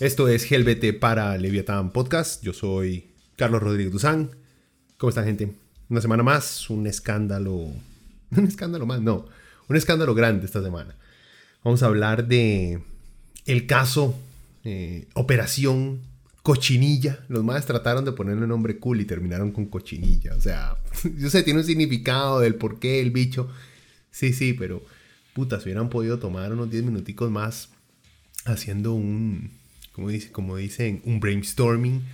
Esto es GLBT para Leviathan Podcast. Yo soy Carlos Rodríguez Duzán. ¿Cómo está, gente? Una semana más, un escándalo. Un escándalo más, no. Un escándalo grande esta semana. Vamos a hablar de el caso eh, Operación Cochinilla. Los más trataron de ponerle un nombre cool y terminaron con Cochinilla. O sea, yo sé, tiene un significado del por qué el bicho. Sí, sí, pero puta, si hubieran podido tomar unos 10 minuticos más haciendo un, como, dice, como dicen, un brainstorming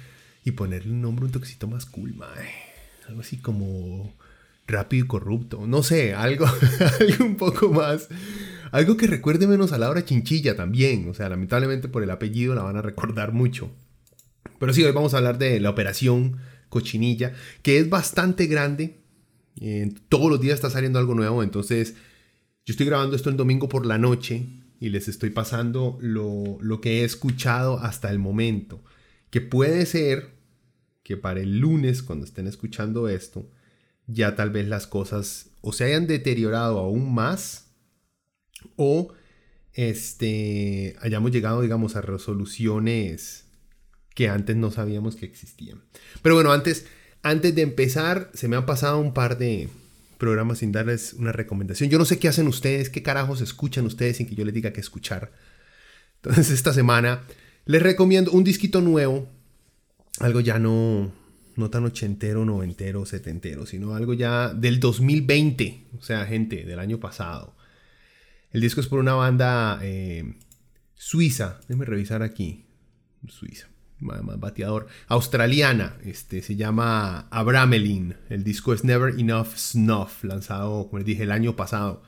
y ponerle un nombre un toquecito más cool. Algo así como rápido y corrupto. No sé, algo, algo un poco más. Algo que recuerde menos a la hora chinchilla también. O sea, lamentablemente por el apellido la van a recordar mucho. Pero sí, hoy vamos a hablar de la operación Cochinilla, que es bastante grande. todos los días está saliendo algo nuevo. Entonces, yo estoy grabando esto el domingo por la noche y les estoy pasando lo, que he escuchado hasta el momento. Que puede ser que para el lunes, cuando estén escuchando esto, ya tal vez las cosas o se hayan deteriorado aún más o este, hayamos llegado, digamos, a resoluciones que antes no sabíamos que existían. Pero bueno, antes, antes de empezar, se me han pasado un par de, programa sin darles una recomendación. Yo no sé qué hacen ustedes, qué carajos escuchan ustedes sin que yo les diga qué escuchar. Entonces esta semana les recomiendo un disquito nuevo, algo ya no, no tan ochentero, noventero, setentero, sino algo ya del 2020, o sea, gente, del año pasado. El disco es por una banda eh, suiza, déjenme revisar aquí, suiza bateador, australiana, este, se llama Abramelin. El disco es Never Enough Snuff, lanzado, como les dije, el año pasado.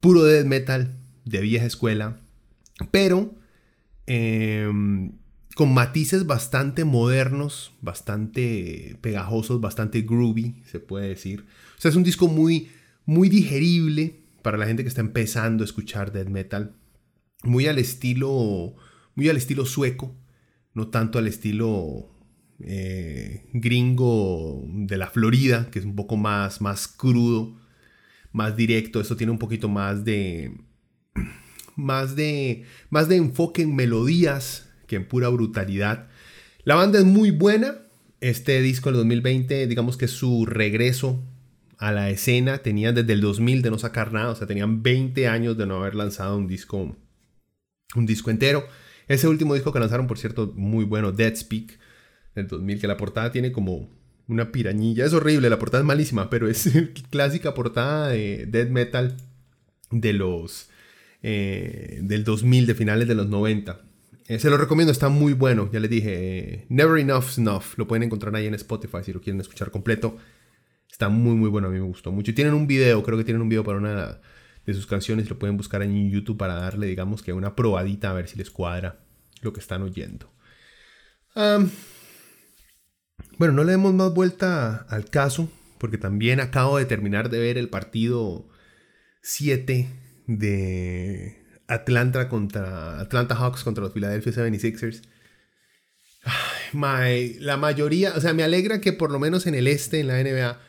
Puro death metal, de vieja escuela, pero em, con matices bastante modernos, bastante pegajosos, bastante groovy, se puede decir. O sea, es un disco muy, muy digerible para la gente que está empezando a escuchar death metal. Muy al estilo, muy al estilo sueco, no tanto al estilo eh, gringo de la Florida, que es un poco más, más crudo, más directo. Eso tiene un poquito más de, más de, más de enfoque en melodías que en pura brutalidad. La banda es muy buena. Este disco del 2020, digamos que su regreso a la escena. Tenían desde el 2000 de no sacar nada, o sea, tenían 20 años de no haber lanzado un disco, un disco entero. Ese último disco que lanzaron, por cierto, muy bueno, Dead Speak, del 2000, que la portada tiene como una pirañilla. Es horrible, la portada es malísima, pero es clásica portada de death metal de los... Eh, del 2000, de finales de los 90. Eh, se lo recomiendo, está muy bueno. Ya les dije, eh, Never Enough Snuff. Lo pueden encontrar ahí en Spotify si lo quieren escuchar completo. Está muy, muy bueno. A mí me gustó mucho. Y tienen un video, creo que tienen un video para una de sus canciones. Lo pueden buscar en YouTube para darle, digamos que una probadita a ver si les cuadra lo que están oyendo. bueno, no le demos más vuelta al caso, porque también acabo de terminar de ver el partido 7 de Atlanta contra Atlanta Hawks contra los Philadelphia 76ers. la mayoría, o sea, me alegra que por lo menos en el este, en la NBA,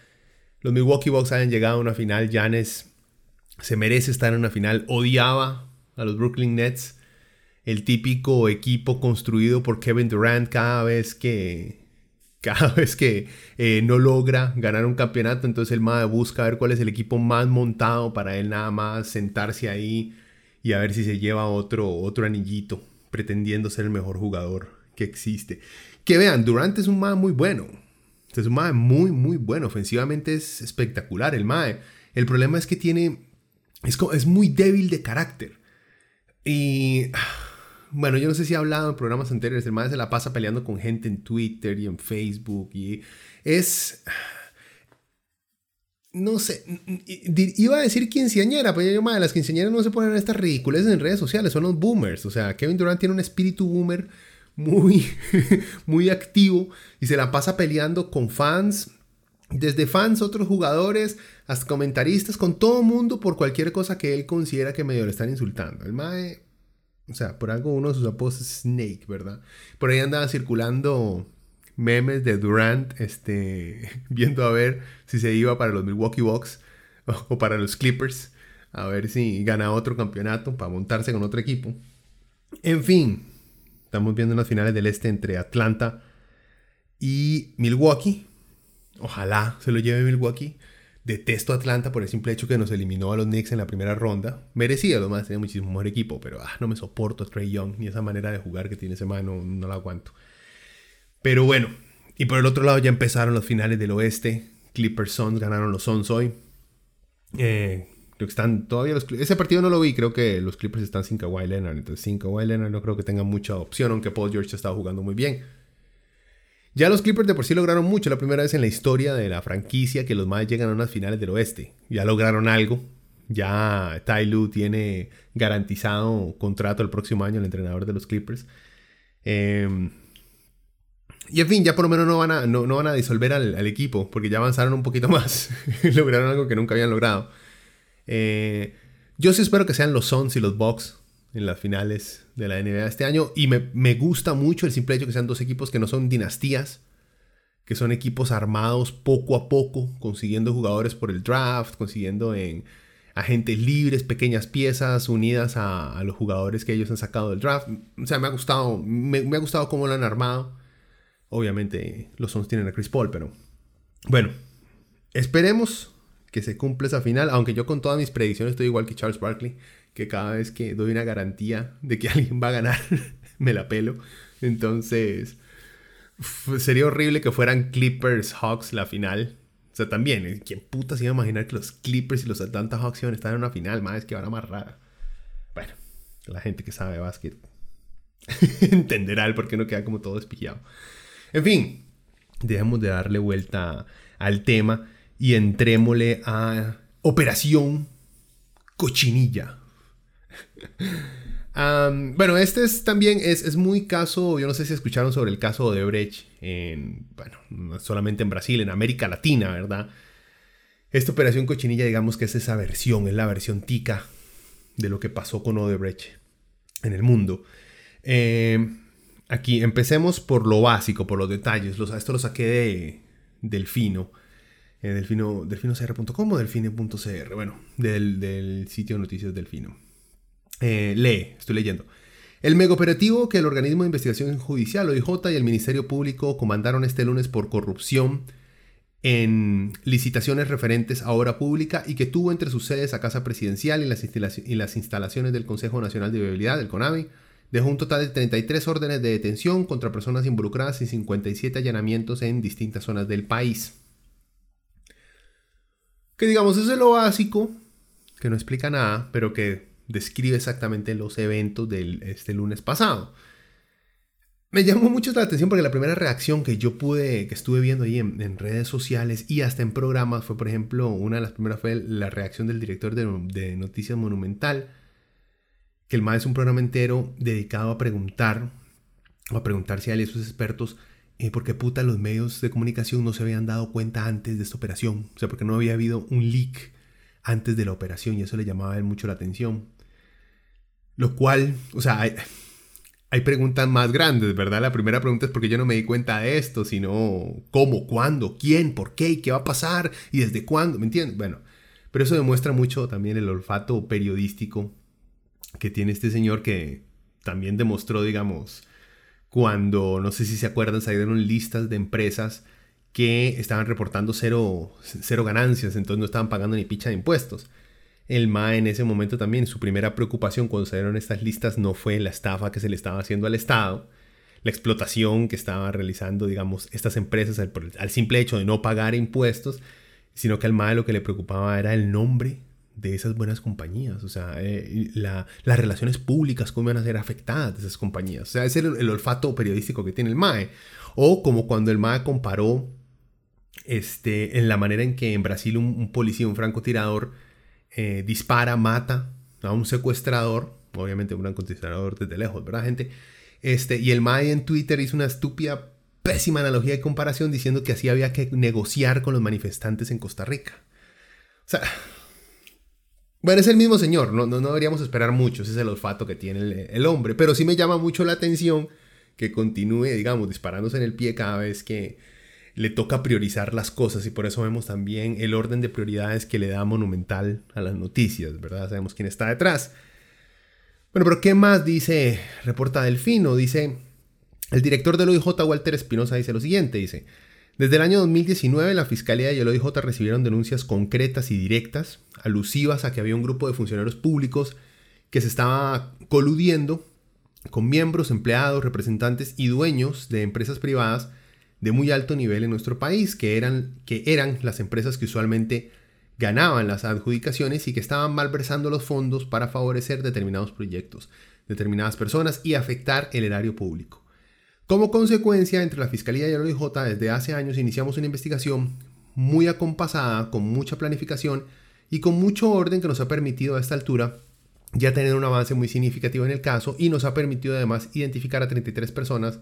los Milwaukee Bucks hayan llegado a una final. Giannis se merece estar en una final. Odiaba a los Brooklyn Nets. El típico equipo construido por Kevin Durant cada vez que. Cada vez que eh, no logra ganar un campeonato, entonces el MAD busca ver cuál es el equipo más montado para él nada más sentarse ahí y a ver si se lleva otro, otro anillito, pretendiendo ser el mejor jugador que existe. Que vean, Durant es un MAD muy bueno. Es un MAD muy, muy bueno. Ofensivamente es espectacular el MAD. El problema es que tiene es, muy débil de carácter. Y bueno, yo no sé si he hablado en programas anteriores, el se la pasa peleando con gente en Twitter y en Facebook y es... No sé, iba a decir quinceañera, pero yo, madre, las quinceañeras no se ponen estas ridículas en redes sociales, son los boomers. O sea, Kevin Durant tiene un espíritu boomer muy, muy activo y se la pasa peleando con fans, desde fans, otros jugadores, hasta comentaristas, con todo mundo por cualquier cosa que él considera que medio le están insultando. El Mae, o sea, por algo uno de sus apodos es Snake, ¿verdad? Por ahí andaba circulando memes de Durant, este, viendo a ver si se iba para los Milwaukee Bucks o para los Clippers, a ver si gana otro campeonato para montarse con otro equipo. En fin, estamos viendo las finales del este entre Atlanta y Milwaukee. Ojalá se lo lleve Milwaukee. Detesto Atlanta por el simple hecho que nos eliminó a los Knicks en la primera ronda. Merecía, lo más, tenía muchísimo mejor equipo, pero ah, no me soporto a Trey Young ni esa manera de jugar que tiene ese mano, no la aguanto. Pero bueno, y por el otro lado ya empezaron los finales del oeste. Clippers Suns ganaron los Suns hoy. Eh, creo que están todavía los Ese partido no lo vi, creo que los Clippers están sin Kawhi Leonard. Entonces sin Kawhi Leonard no creo que tenga mucha opción, aunque Paul George estaba jugando muy bien. Ya los Clippers de por sí lograron mucho, la primera vez en la historia de la franquicia que los más llegan a unas finales del oeste. Ya lograron algo. Ya Ty Lue tiene garantizado contrato el próximo año, el entrenador de los Clippers. Em, y en fin, ya por lo menos no van a, no, van a disolver al, equipo, porque ya avanzaron un poquito más. lograron algo que nunca habían logrado. Eh, yo sí espero que sean los Suns y los Bucks en las finales de la NBA este año. Y me, gusta mucho el simple hecho que sean dos equipos que no son dinastías, que son equipos armados poco a poco, consiguiendo jugadores por el draft, consiguiendo en agentes libres, pequeñas piezas unidas a, los jugadores que ellos han sacado del draft. O sea, me ha gustado, me, ha gustado cómo lo han armado. Obviamente los Suns tienen a Chris Paul, pero bueno, esperemos que se cumpla esa final, aunque yo con todas mis predicciones estoy igual que Charles Barkley que cada vez que doy una garantía de que alguien va a ganar, me la pelo. Entonces, sería horrible que fueran Clippers Hawks la final. O sea, también, eh, ¿quién puta se iba a imaginar que los Clippers y los Atlanta Hawks iban a estar en una final? Más es que van a rara. Bueno, la gente que sabe básquet entenderá el por qué no queda como todo despijado. En fin, dejemos de darle vuelta al tema y entrémosle a Operación Cochinilla bueno, este es también es, muy caso, yo no sé si escucharon sobre el caso de Odebrecht, en, bueno, no solamente en Brasil, en América Latina, ¿verdad? Esta operación cochinilla, digamos que es esa versión, es la versión tica de lo que pasó con Odebrecht en el mundo. Eh, aquí empecemos por lo básico, por los detalles. esto lo saqué de Delfino. Eh, delfino, delfinocr.com o delfine.cr, bueno, del, del sitio de noticias Delfino. Eh, lee, estoy leyendo. El megaoperativo que el organismo de investigación judicial, OIJ, y el Ministerio Público comandaron este lunes por corrupción en licitaciones referentes a obra pública y que tuvo entre sus sedes a Casa Presidencial y las, instalaciones del Consejo Nacional de Viabilidad, el CONAVI, dejó un total de 33 órdenes de detención contra personas involucradas y 57 allanamientos en distintas zonas del país. Que digamos, eso es lo básico, que no explica nada, pero que describe exactamente los eventos de este lunes pasado. Me llamó mucho la atención porque la primera reacción que yo pude, que estuve viendo ahí en, redes sociales y hasta en programas fue, por ejemplo, una de las primeras fue la reacción del director de, Noticias Monumental, que el MAD es un programa entero dedicado a preguntar, o a preguntarse a él y a sus expertos, eh, por qué puta los medios de comunicación no se habían dado cuenta antes de esta operación. O sea, porque no había habido un leak antes de la operación y eso le llamaba a él mucho la atención. Lo cual, o sea, hay, preguntas más grandes, ¿verdad? La primera pregunta es por qué yo no me di cuenta de esto, sino cómo, cuándo, quién, por qué, qué va a pasar y desde cuándo, ¿me entiendes? Bueno, pero eso demuestra mucho también el olfato periodístico que tiene este señor que también demostró, digamos, cuando, no sé si se acuerdan, salieron listas de empresas que estaban reportando cero, cero ganancias, entonces no estaban pagando ni picha de impuestos. El MA en ese momento también, su primera preocupación cuando salieron estas listas no fue la estafa que se le estaba haciendo al Estado, la explotación que estaban realizando, digamos, estas empresas al, simple hecho de no pagar impuestos, sino que al MAE lo que le preocupaba era el nombre de esas buenas compañías, o sea, eh, las relaciones públicas, cómo van a ser afectadas de esas compañías. O sea, es el, olfato periodístico que tiene el MAE. O como cuando el MAE comparó este, en la manera en que en Brasil un, policía, un francotirador, eh, dispara, mata a un secuestrador, obviamente un francotirador desde lejos, ¿verdad, gente? Este, y el MAE en Twitter hizo una estúpida, pésima analogía de comparación diciendo que así había que negociar con los manifestantes en Costa Rica. O sea, bueno, es el mismo señor, no, no, deberíamos esperar mucho, ese es el olfato que tiene el, el, hombre, pero sí me llama mucho la atención que continúe, digamos, disparándose en el pie cada vez que le toca priorizar las cosas y por eso vemos también el orden de prioridades que le da Monumental a las noticias, ¿verdad? Sabemos quién está detrás. Bueno, pero ¿qué más dice, reporta Delfino? Dice, el director del OIJ, Walter Espinosa, dice lo siguiente, dice, desde el año 2019, la Fiscalía y el OIJ recibieron denuncias concretas y directas, alusivas a que había un grupo de funcionarios públicos que se estaba coludiendo con miembros, empleados, representantes y dueños de empresas privadas de muy alto nivel en nuestro país, que eran, que eran las empresas que usualmente ganaban las adjudicaciones y que estaban malversando los fondos para favorecer determinados proyectos, determinadas personas y afectar el erario público. Como consecuencia, entre la Fiscalía y el OIJ, desde hace años iniciamos una investigación muy acompasada, con mucha planificación y con mucho orden que nos ha permitido a esta altura ya tener un avance muy significativo en el caso y nos ha permitido además identificar a 33 personas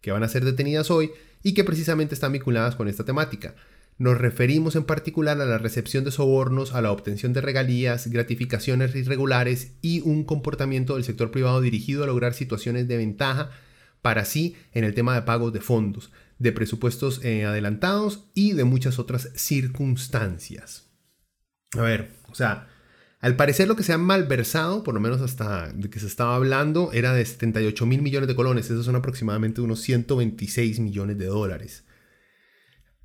que van a ser detenidas hoy y que precisamente están vinculadas con esta temática. Nos referimos en particular a la recepción de sobornos, a la obtención de regalías, gratificaciones irregulares y un comportamiento del sector privado dirigido a lograr situaciones de ventaja para sí en el tema de pagos de fondos, de presupuestos eh, adelantados y de muchas otras circunstancias. A ver, o sea, al parecer lo que se ha malversado, por lo menos hasta de que se estaba hablando, era de 78 mil millones de colones. Esos son aproximadamente unos 126 millones de dólares.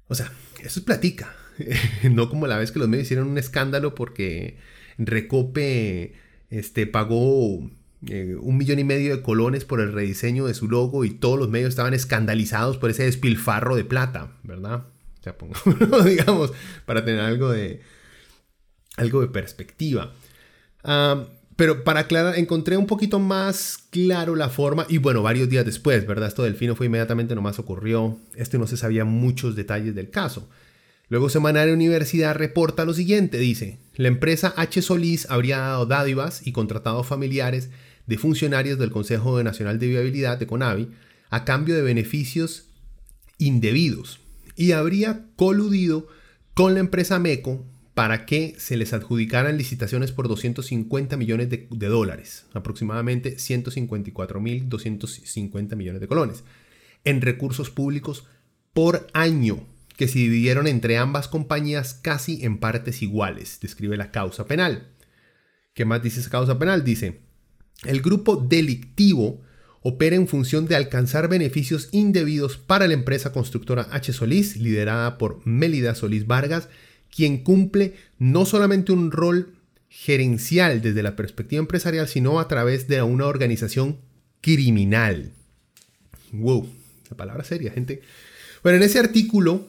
O sea, eso es platica. no como la vez que los medios hicieron un escándalo porque Recope este, pagó eh, un millón y medio de colones por el rediseño de su logo y todos los medios estaban escandalizados por ese despilfarro de plata, ¿verdad? O sea, digamos, para tener algo de, algo de perspectiva. pero para aclarar, encontré un poquito más claro la forma, y bueno, varios días después, ¿verdad? Esto del fino fue inmediatamente nomás ocurrió, esto no se sabía muchos detalles del caso. Luego Semanario Universidad reporta lo siguiente, dice, la empresa H. Solís habría dado dádivas y contratado familiares de funcionarios del Consejo Nacional de Viabilidad de CONAVI a cambio de beneficios indebidos y habría coludido con la empresa MECO para que se les adjudicaran licitaciones por 250 millones de, dólares, aproximadamente 154.250 millones de colones, en recursos públicos por año, que se dividieron entre ambas compañías casi en partes iguales, describe la causa penal. ¿Qué más dice esa causa penal? Dice, el grupo delictivo opera en función de alcanzar beneficios indebidos para la empresa constructora H. Solís, liderada por Mélida Solís Vargas, quien cumple no solamente un rol gerencial desde la perspectiva empresarial, sino a través de una organización criminal. Wow, esa palabra seria, gente. Bueno, en ese artículo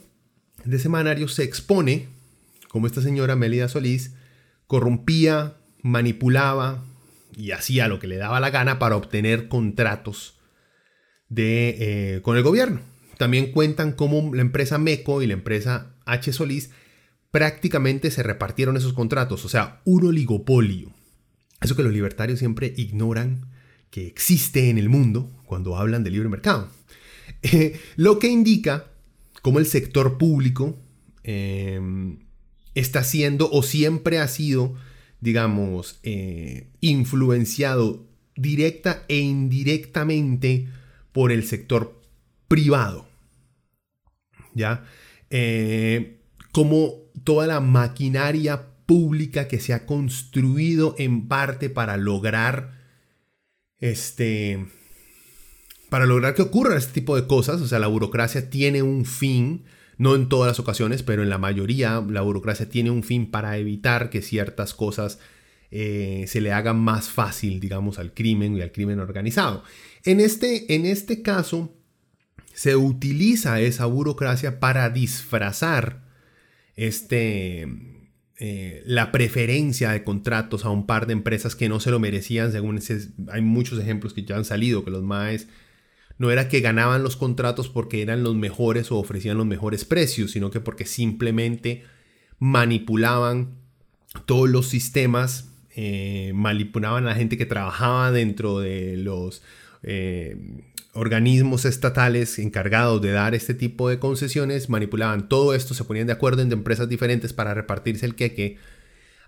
de semanario se expone cómo esta señora Mélida Solís corrompía, manipulaba, y hacía lo que le daba la gana para obtener contratos de, eh, con el gobierno. También cuentan cómo la empresa MECO y la empresa H. Solís prácticamente se repartieron esos contratos, o sea, un oligopolio. Eso que los libertarios siempre ignoran que existe en el mundo cuando hablan de libre mercado. Eh, lo que indica cómo el sector público eh, está siendo o siempre ha sido digamos, eh, influenciado directa e indirectamente por el sector privado. ¿Ya? Eh, como toda la maquinaria pública que se ha construido en parte para lograr este para lograr que ocurran este tipo de cosas, o sea, la burocracia tiene un fin, no en todas las ocasiones, pero en la mayoría la burocracia tiene un fin para evitar que ciertas cosas eh, se le hagan más fácil, digamos, al crimen y al crimen organizado. En este, en este caso, se utiliza esa burocracia para disfrazar este, eh, la preferencia de contratos a un par de empresas que no se lo merecían, según ese, hay muchos ejemplos que ya han salido, que los MAES no era que ganaban los contratos porque eran los mejores o ofrecían los mejores precios, sino que porque simplemente manipulaban todos los sistemas, eh, manipulaban a la gente que trabajaba dentro de los eh, organismos estatales encargados de dar este tipo de concesiones, manipulaban todo esto, se ponían de acuerdo en empresas diferentes para repartirse el queque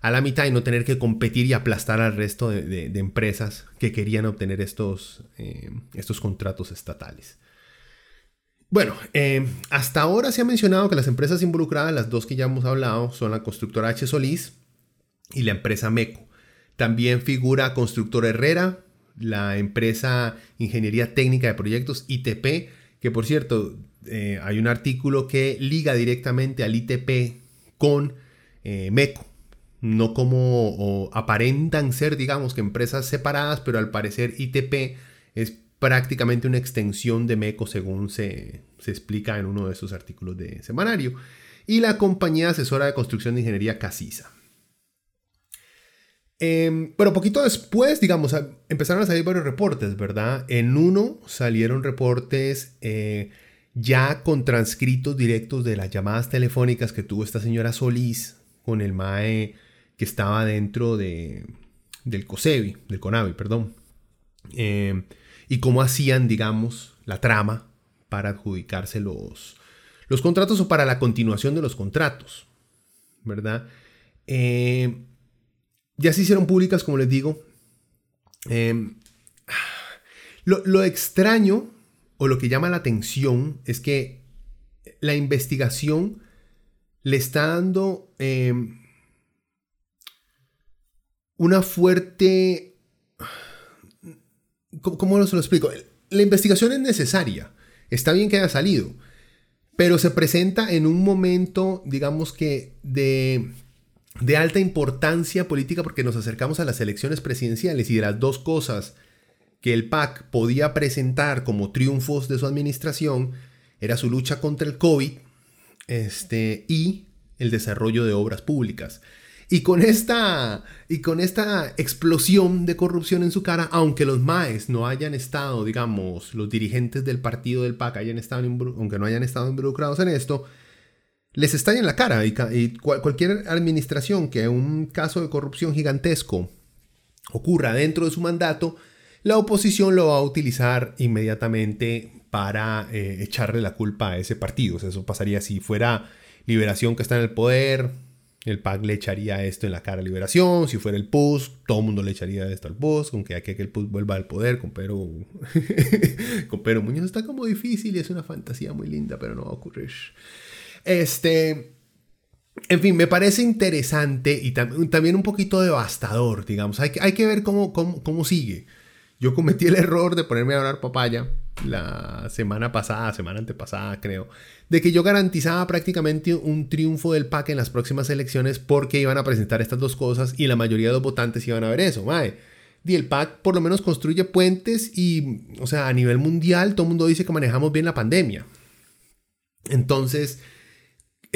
a la mitad y no tener que competir y aplastar al resto de, empresas que querían obtener estos, eh, estos contratos estatales. Bueno, eh, hasta ahora se ha mencionado que las empresas involucradas, las dos que ya hemos hablado, son la constructora H. Solís y la empresa MECO. También figura Constructor Herrera, la empresa Ingeniería Técnica de Proyectos ITP, que por cierto, eh, hay un artículo que liga directamente al ITP con eh, MECO. No como aparentan ser, digamos, que empresas separadas, pero al parecer ITP es prácticamente una extensión de MECO según se, se explica en uno de esos artículos de semanario. Y la compañía asesora de construcción de ingeniería Casisa. Eh, pero poquito después, digamos, empezaron a salir varios reportes, ¿verdad? En uno salieron reportes eh, ya con transcritos directos de las llamadas telefónicas que tuvo esta señora Solís con el MAE que estaba dentro de, del COSEBI, del CONAVI, perdón. Eh, y cómo hacían, digamos, la trama para adjudicarse los, los contratos o para la continuación de los contratos, ¿verdad? Eh, ya se hicieron públicas, como les digo. Em, lo, extraño o lo que llama la atención es que la investigación le está dando em, una fuerte... ¿Cómo, ¿Cómo se lo explico? La investigación es necesaria. Está bien que haya salido. Pero se presenta en un momento, digamos que, de de alta importancia política porque nos acercamos a las elecciones presidenciales y de las dos cosas que el PAC podía presentar como triunfos de su administración era su lucha contra el COVID este, y el desarrollo de obras públicas. Y con, esta, y con esta explosión de corrupción en su cara, aunque los MAES no hayan estado, digamos, los dirigentes del partido del PAC hayan estado, aunque no hayan estado involucrados en esto, les estalla en la cara y, cualquier administración que un caso de corrupción gigantesco ocurra dentro de su mandato, la oposición lo va a utilizar inmediatamente para eh, echarle la culpa a ese partido. eso pasaría si fuera Liberación que está en el poder, el PAC le echaría esto en la cara a Liberación. Si fuera el PUS, todo el mundo le echaría esto al PUS. Aunque hay que el PUS vuelva al poder con Pedro, con Pedro Muñoz está como difícil y es una fantasía muy linda, pero no va a ocurrir. Este, en fin, me parece interesante y también un poquito devastador, digamos. Hay que, hay que ver cómo, cómo, sigue. Yo cometí el error de ponerme a hablar papaya la semana pasada, semana antepasada creo, de que yo garantizaba prácticamente un triunfo del PAC en las próximas elecciones porque iban a presentar estas dos cosas y la mayoría de los votantes iban a ver eso. Mae. Y el PAC por lo menos construye puentes y, o sea, a nivel mundial todo el mundo dice que manejamos bien la pandemia. Entonces,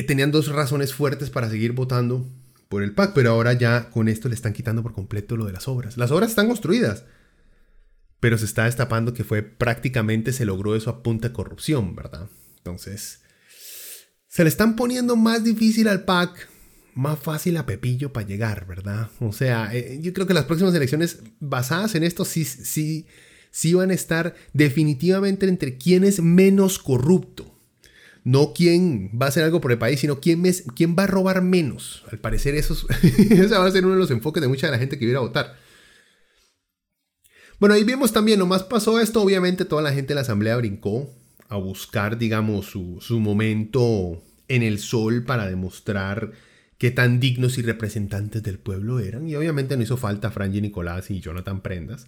tenían dos razones fuertes para seguir votando por el PAC, pero ahora ya con esto le están quitando por completo lo de las obras. Las obras están construidas, pero se está destapando que fue prácticamente se logró eso a punta de corrupción, ¿verdad? Entonces, se le están poniendo más difícil al PAC, más fácil a Pepillo para llegar, ¿verdad? O sea, eh, yo creo que las próximas elecciones basadas en esto sí, sí, sí van a estar definitivamente entre quién es menos corrupto no quién va a hacer algo por el país, sino quién, quién va a robar menos. Al parecer eso ese va a ser uno de los enfoques de mucha de la gente que viene a votar. Bueno, ahí vemos también, nomás pasó esto, obviamente toda la gente de la asamblea brincó a buscar, digamos, su, su momento en el sol para demostrar qué tan dignos y representantes del pueblo eran. Y obviamente no hizo falta Franji Nicolás y Jonathan Prendas.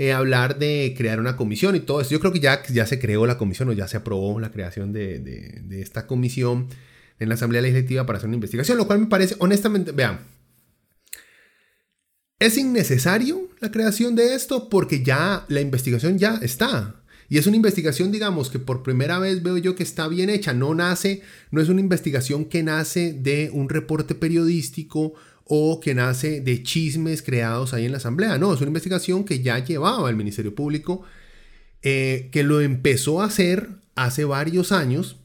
Eh, hablar de crear una comisión y todo eso. Yo creo que ya, ya se creó la comisión o ya se aprobó la creación de, esta comisión en la Asamblea Legislativa para hacer una investigación, lo cual me parece, honestamente, vean, es innecesario la creación de esto porque ya la investigación ya está. Y es una investigación, digamos, que por primera vez veo yo que está bien hecha. No nace, no es una investigación que nace de un reporte periodístico o que nace de chismes creados ahí en la asamblea. No, es una investigación que ya llevaba el Ministerio Público, eh, que lo empezó a hacer hace varios años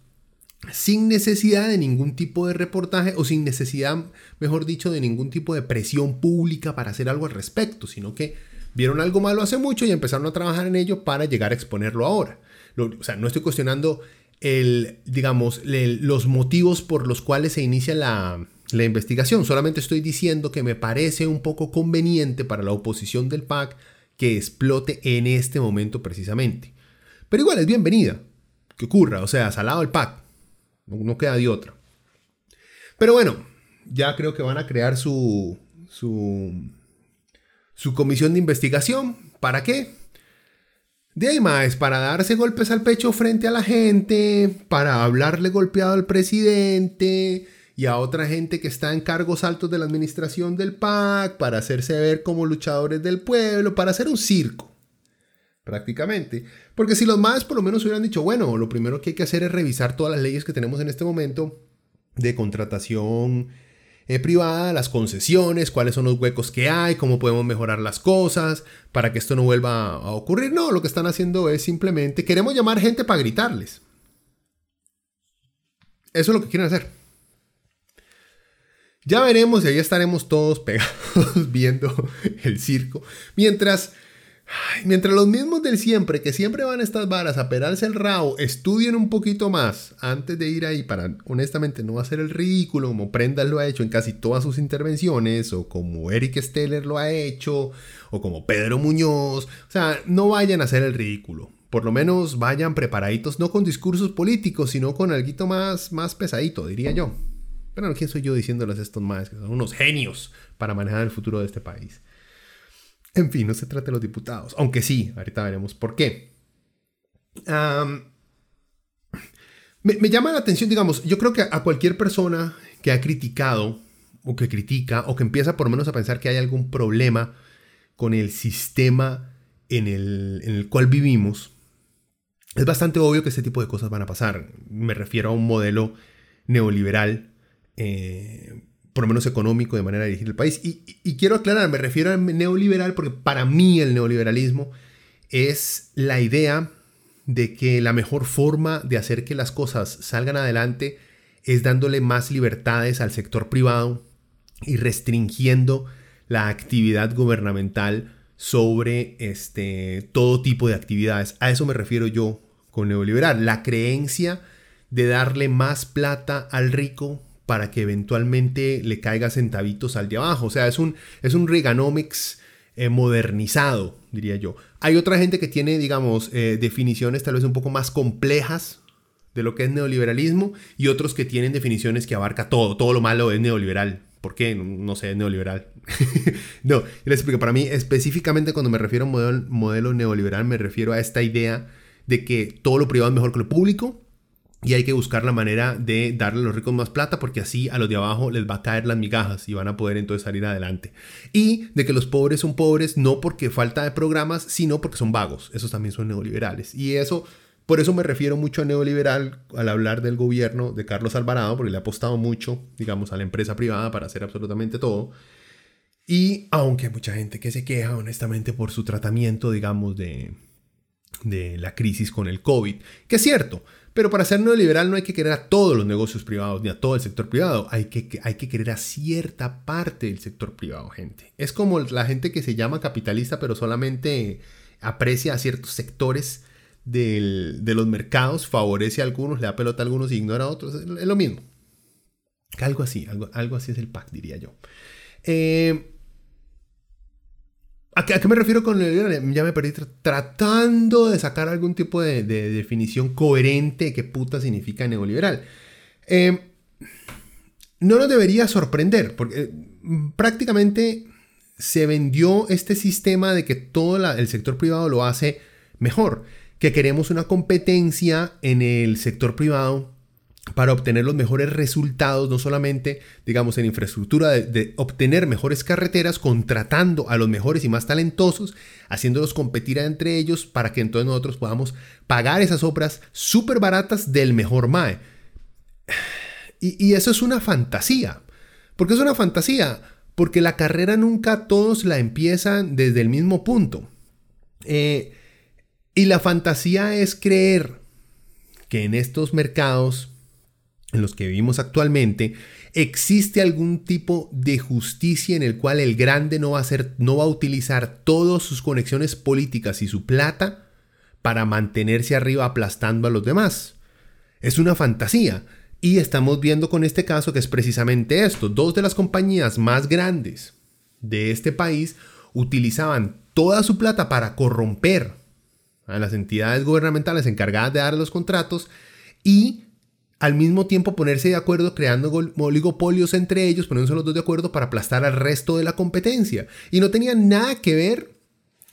sin necesidad de ningún tipo de reportaje o sin necesidad, mejor dicho, de ningún tipo de presión pública para hacer algo al respecto, sino que vieron algo malo hace mucho y empezaron a trabajar en ello para llegar a exponerlo ahora. o sea, no estoy cuestionando el, digamos, los motivos por los cuales se inicia la, la investigación, solamente estoy diciendo que me parece un poco conveniente para la oposición del PAC que explote en este momento precisamente. Pero igual es bienvenida que ocurra, o sea, salado el PAC, no, queda de otra. Pero bueno, ya creo que van a crear su, su, su comisión de investigación. ¿Para qué? De ahí más, para darse golpes al pecho frente a la gente, para hablarle golpeado al presidente y a otra gente que está en cargos altos de la administración del PAC, para hacerse ver como luchadores del pueblo, para hacer un circo prácticamente. Porque si los más por lo menos hubieran dicho, bueno, lo primero que hay que hacer es revisar todas las leyes que tenemos en este momento de contratación eh, privada, las concesiones, cuáles son los huecos que hay, cómo podemos mejorar las cosas para que esto no vuelva a ocurrir. No, lo que están haciendo es simplemente, queremos llamar gente para gritarles. Eso es lo que quieren hacer. Ya veremos y ahí estaremos todos pegados viendo el circo. Mientras mientras los mismos del siempre, que siempre van a estas varas a perarse el rabo, estudien un poquito más antes de ir ahí para, honestamente, no hacer el ridículo como Prendas lo ha hecho en casi todas sus intervenciones, o como Eric Steller lo ha hecho, o como Pedro Muñoz. O sea, no vayan a hacer el ridículo. Por lo menos vayan preparaditos, no con discursos políticos, sino con algo más, más pesadito, diría yo. Pero ¿quién soy yo diciéndoles estos más? Que son unos genios para manejar el futuro de este país. En fin, no se trata de los diputados, aunque sí, ahorita veremos por qué. me, llama la atención, digamos, yo creo que a cualquier persona que ha criticado o que critica o que empieza por lo menos a pensar que hay algún problema con el sistema en el, cual vivimos, es bastante obvio que este tipo de cosas van a pasar. Me refiero a un modelo neoliberal eh, por lo menos económico, de manera de dirigir el país. Y, quiero aclarar, me refiero al neoliberal porque para mí el neoliberalismo es la idea de que la mejor forma de hacer que las cosas salgan adelante es dándole más libertades al sector privado y restringiendo la actividad gubernamental sobre este, todo tipo de actividades. A eso me refiero yo con neoliberal. La creencia de darle más plata al rico para que eventualmente le caiga centavitos al de abajo. O sea, es un, es un Reaganomics eh, modernizado, diría yo. Hay otra gente que tiene, digamos, eh, definiciones tal vez un poco más complejas de lo que es neoliberalismo y otros que tienen definiciones que abarca todo, todo lo malo es neoliberal. ¿Por qué? No sé, es neoliberal. no, les explico, para mí específicamente cuando me refiero a modelo, modelo neoliberal me refiero a esta idea de que todo lo privado es mejor que lo público y hay que buscar la manera de darle a los ricos más plata porque así a los de abajo les va a caer las migajas y van a poder entonces salir adelante. Y de que los pobres son pobres no porque falta de programas, sino porque son vagos. Esos también son neoliberales. Y eso, por eso me refiero mucho a neoliberal al hablar del gobierno de Carlos Alvarado, porque le ha apostado mucho, digamos, a la empresa privada para hacer absolutamente todo. Y aunque hay mucha gente que se queja, honestamente, por su tratamiento, digamos, de, de la crisis con el COVID, que es cierto, pero para ser neoliberal no hay que querer a todos los negocios privados ni a todo el sector privado. Hay que, hay que querer a cierta parte del sector privado, gente. Es como la gente que se llama capitalista, pero solamente aprecia a ciertos sectores de los mercados, favorece a algunos, le da pelota a algunos y ignora a otros. Es lo mismo. Algo así, algo, algo así es el PAC, diría yo. Eh, ¿A qué, me refiero con neoliberal? Ya me perdí tratando de sacar algún tipo de, definición coherente de qué puta significa neoliberal. Eh, no nos debería sorprender, porque eh, prácticamente se vendió este sistema de que todo el sector privado lo hace mejor, que queremos una competencia en el sector privado para obtener los mejores resultados, no solamente, digamos, en infraestructura, de, obtener mejores carreteras, contratando a los mejores y más talentosos, haciéndolos competir entre ellos para que entonces nosotros podamos pagar esas obras súper baratas del mejor MAE. Y, eso es una fantasía. ¿Por qué es una fantasía? Porque la carrera nunca todos la empiezan desde el mismo punto. Eh, y la fantasía es creer que en estos mercados en los que vivimos actualmente, existe algún tipo de justicia en el cual el grande no va a, no va a utilizar todas sus conexiones políticas y su plata para mantenerse arriba aplastando a los demás. Es una fantasía. Y estamos viendo con este caso que es precisamente esto. Dos de las compañías más grandes de este país utilizaban toda su plata para corromper a las entidades gubernamentales encargadas de dar los contratos y al mismo tiempo ponerse de acuerdo creando oligopolios entre ellos, poniéndose los dos de acuerdo para aplastar al resto de la competencia. Y no tenía nada que ver,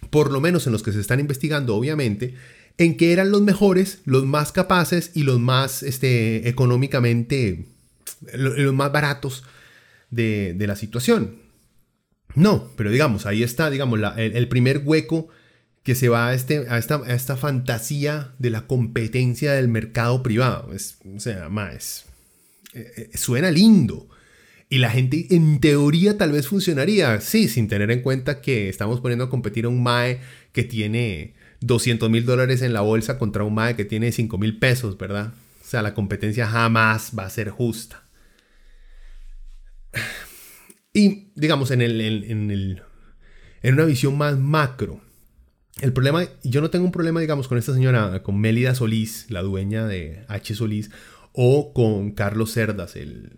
por lo menos en los que se están investigando, obviamente, en que eran los mejores, los más capaces y los más este, económicamente, los más baratos de, la situación. No, pero digamos, ahí está, digamos, el primer hueco que se va a, este, a, esta, esta fantasía de la competencia del mercado privado. Es, o sea, más, eh, eh, suena lindo. Y la gente en teoría tal vez funcionaría, sí, sin tener en cuenta que estamos poniendo a competir a un MAE que tiene 200 mil dólares en la bolsa contra un MAE que tiene 5 mil pesos, ¿verdad? O sea, la competencia jamás va a ser justa. Y digamos, en, el, en, el, en una visión más macro, el problema, yo no tengo un problema, digamos, con esta señora, con Mélida Solís, la dueña de H. Solís, o con Carlos Cerdas, el,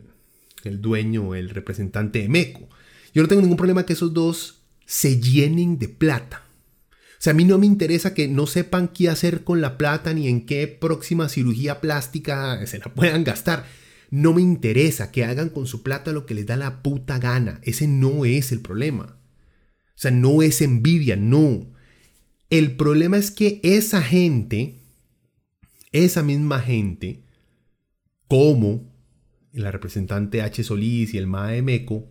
el dueño, el representante de MECO. Yo no tengo ningún problema que esos dos se llenen de plata. O sea, a mí no me interesa que no sepan qué hacer con la plata ni en qué próxima cirugía plástica se la puedan gastar. No me interesa que hagan con su plata lo que les da la puta gana. Ese no es el problema. O sea, no es envidia, no. El problema es que esa gente, esa misma gente, como la representante H. Solís y el MAE Meco,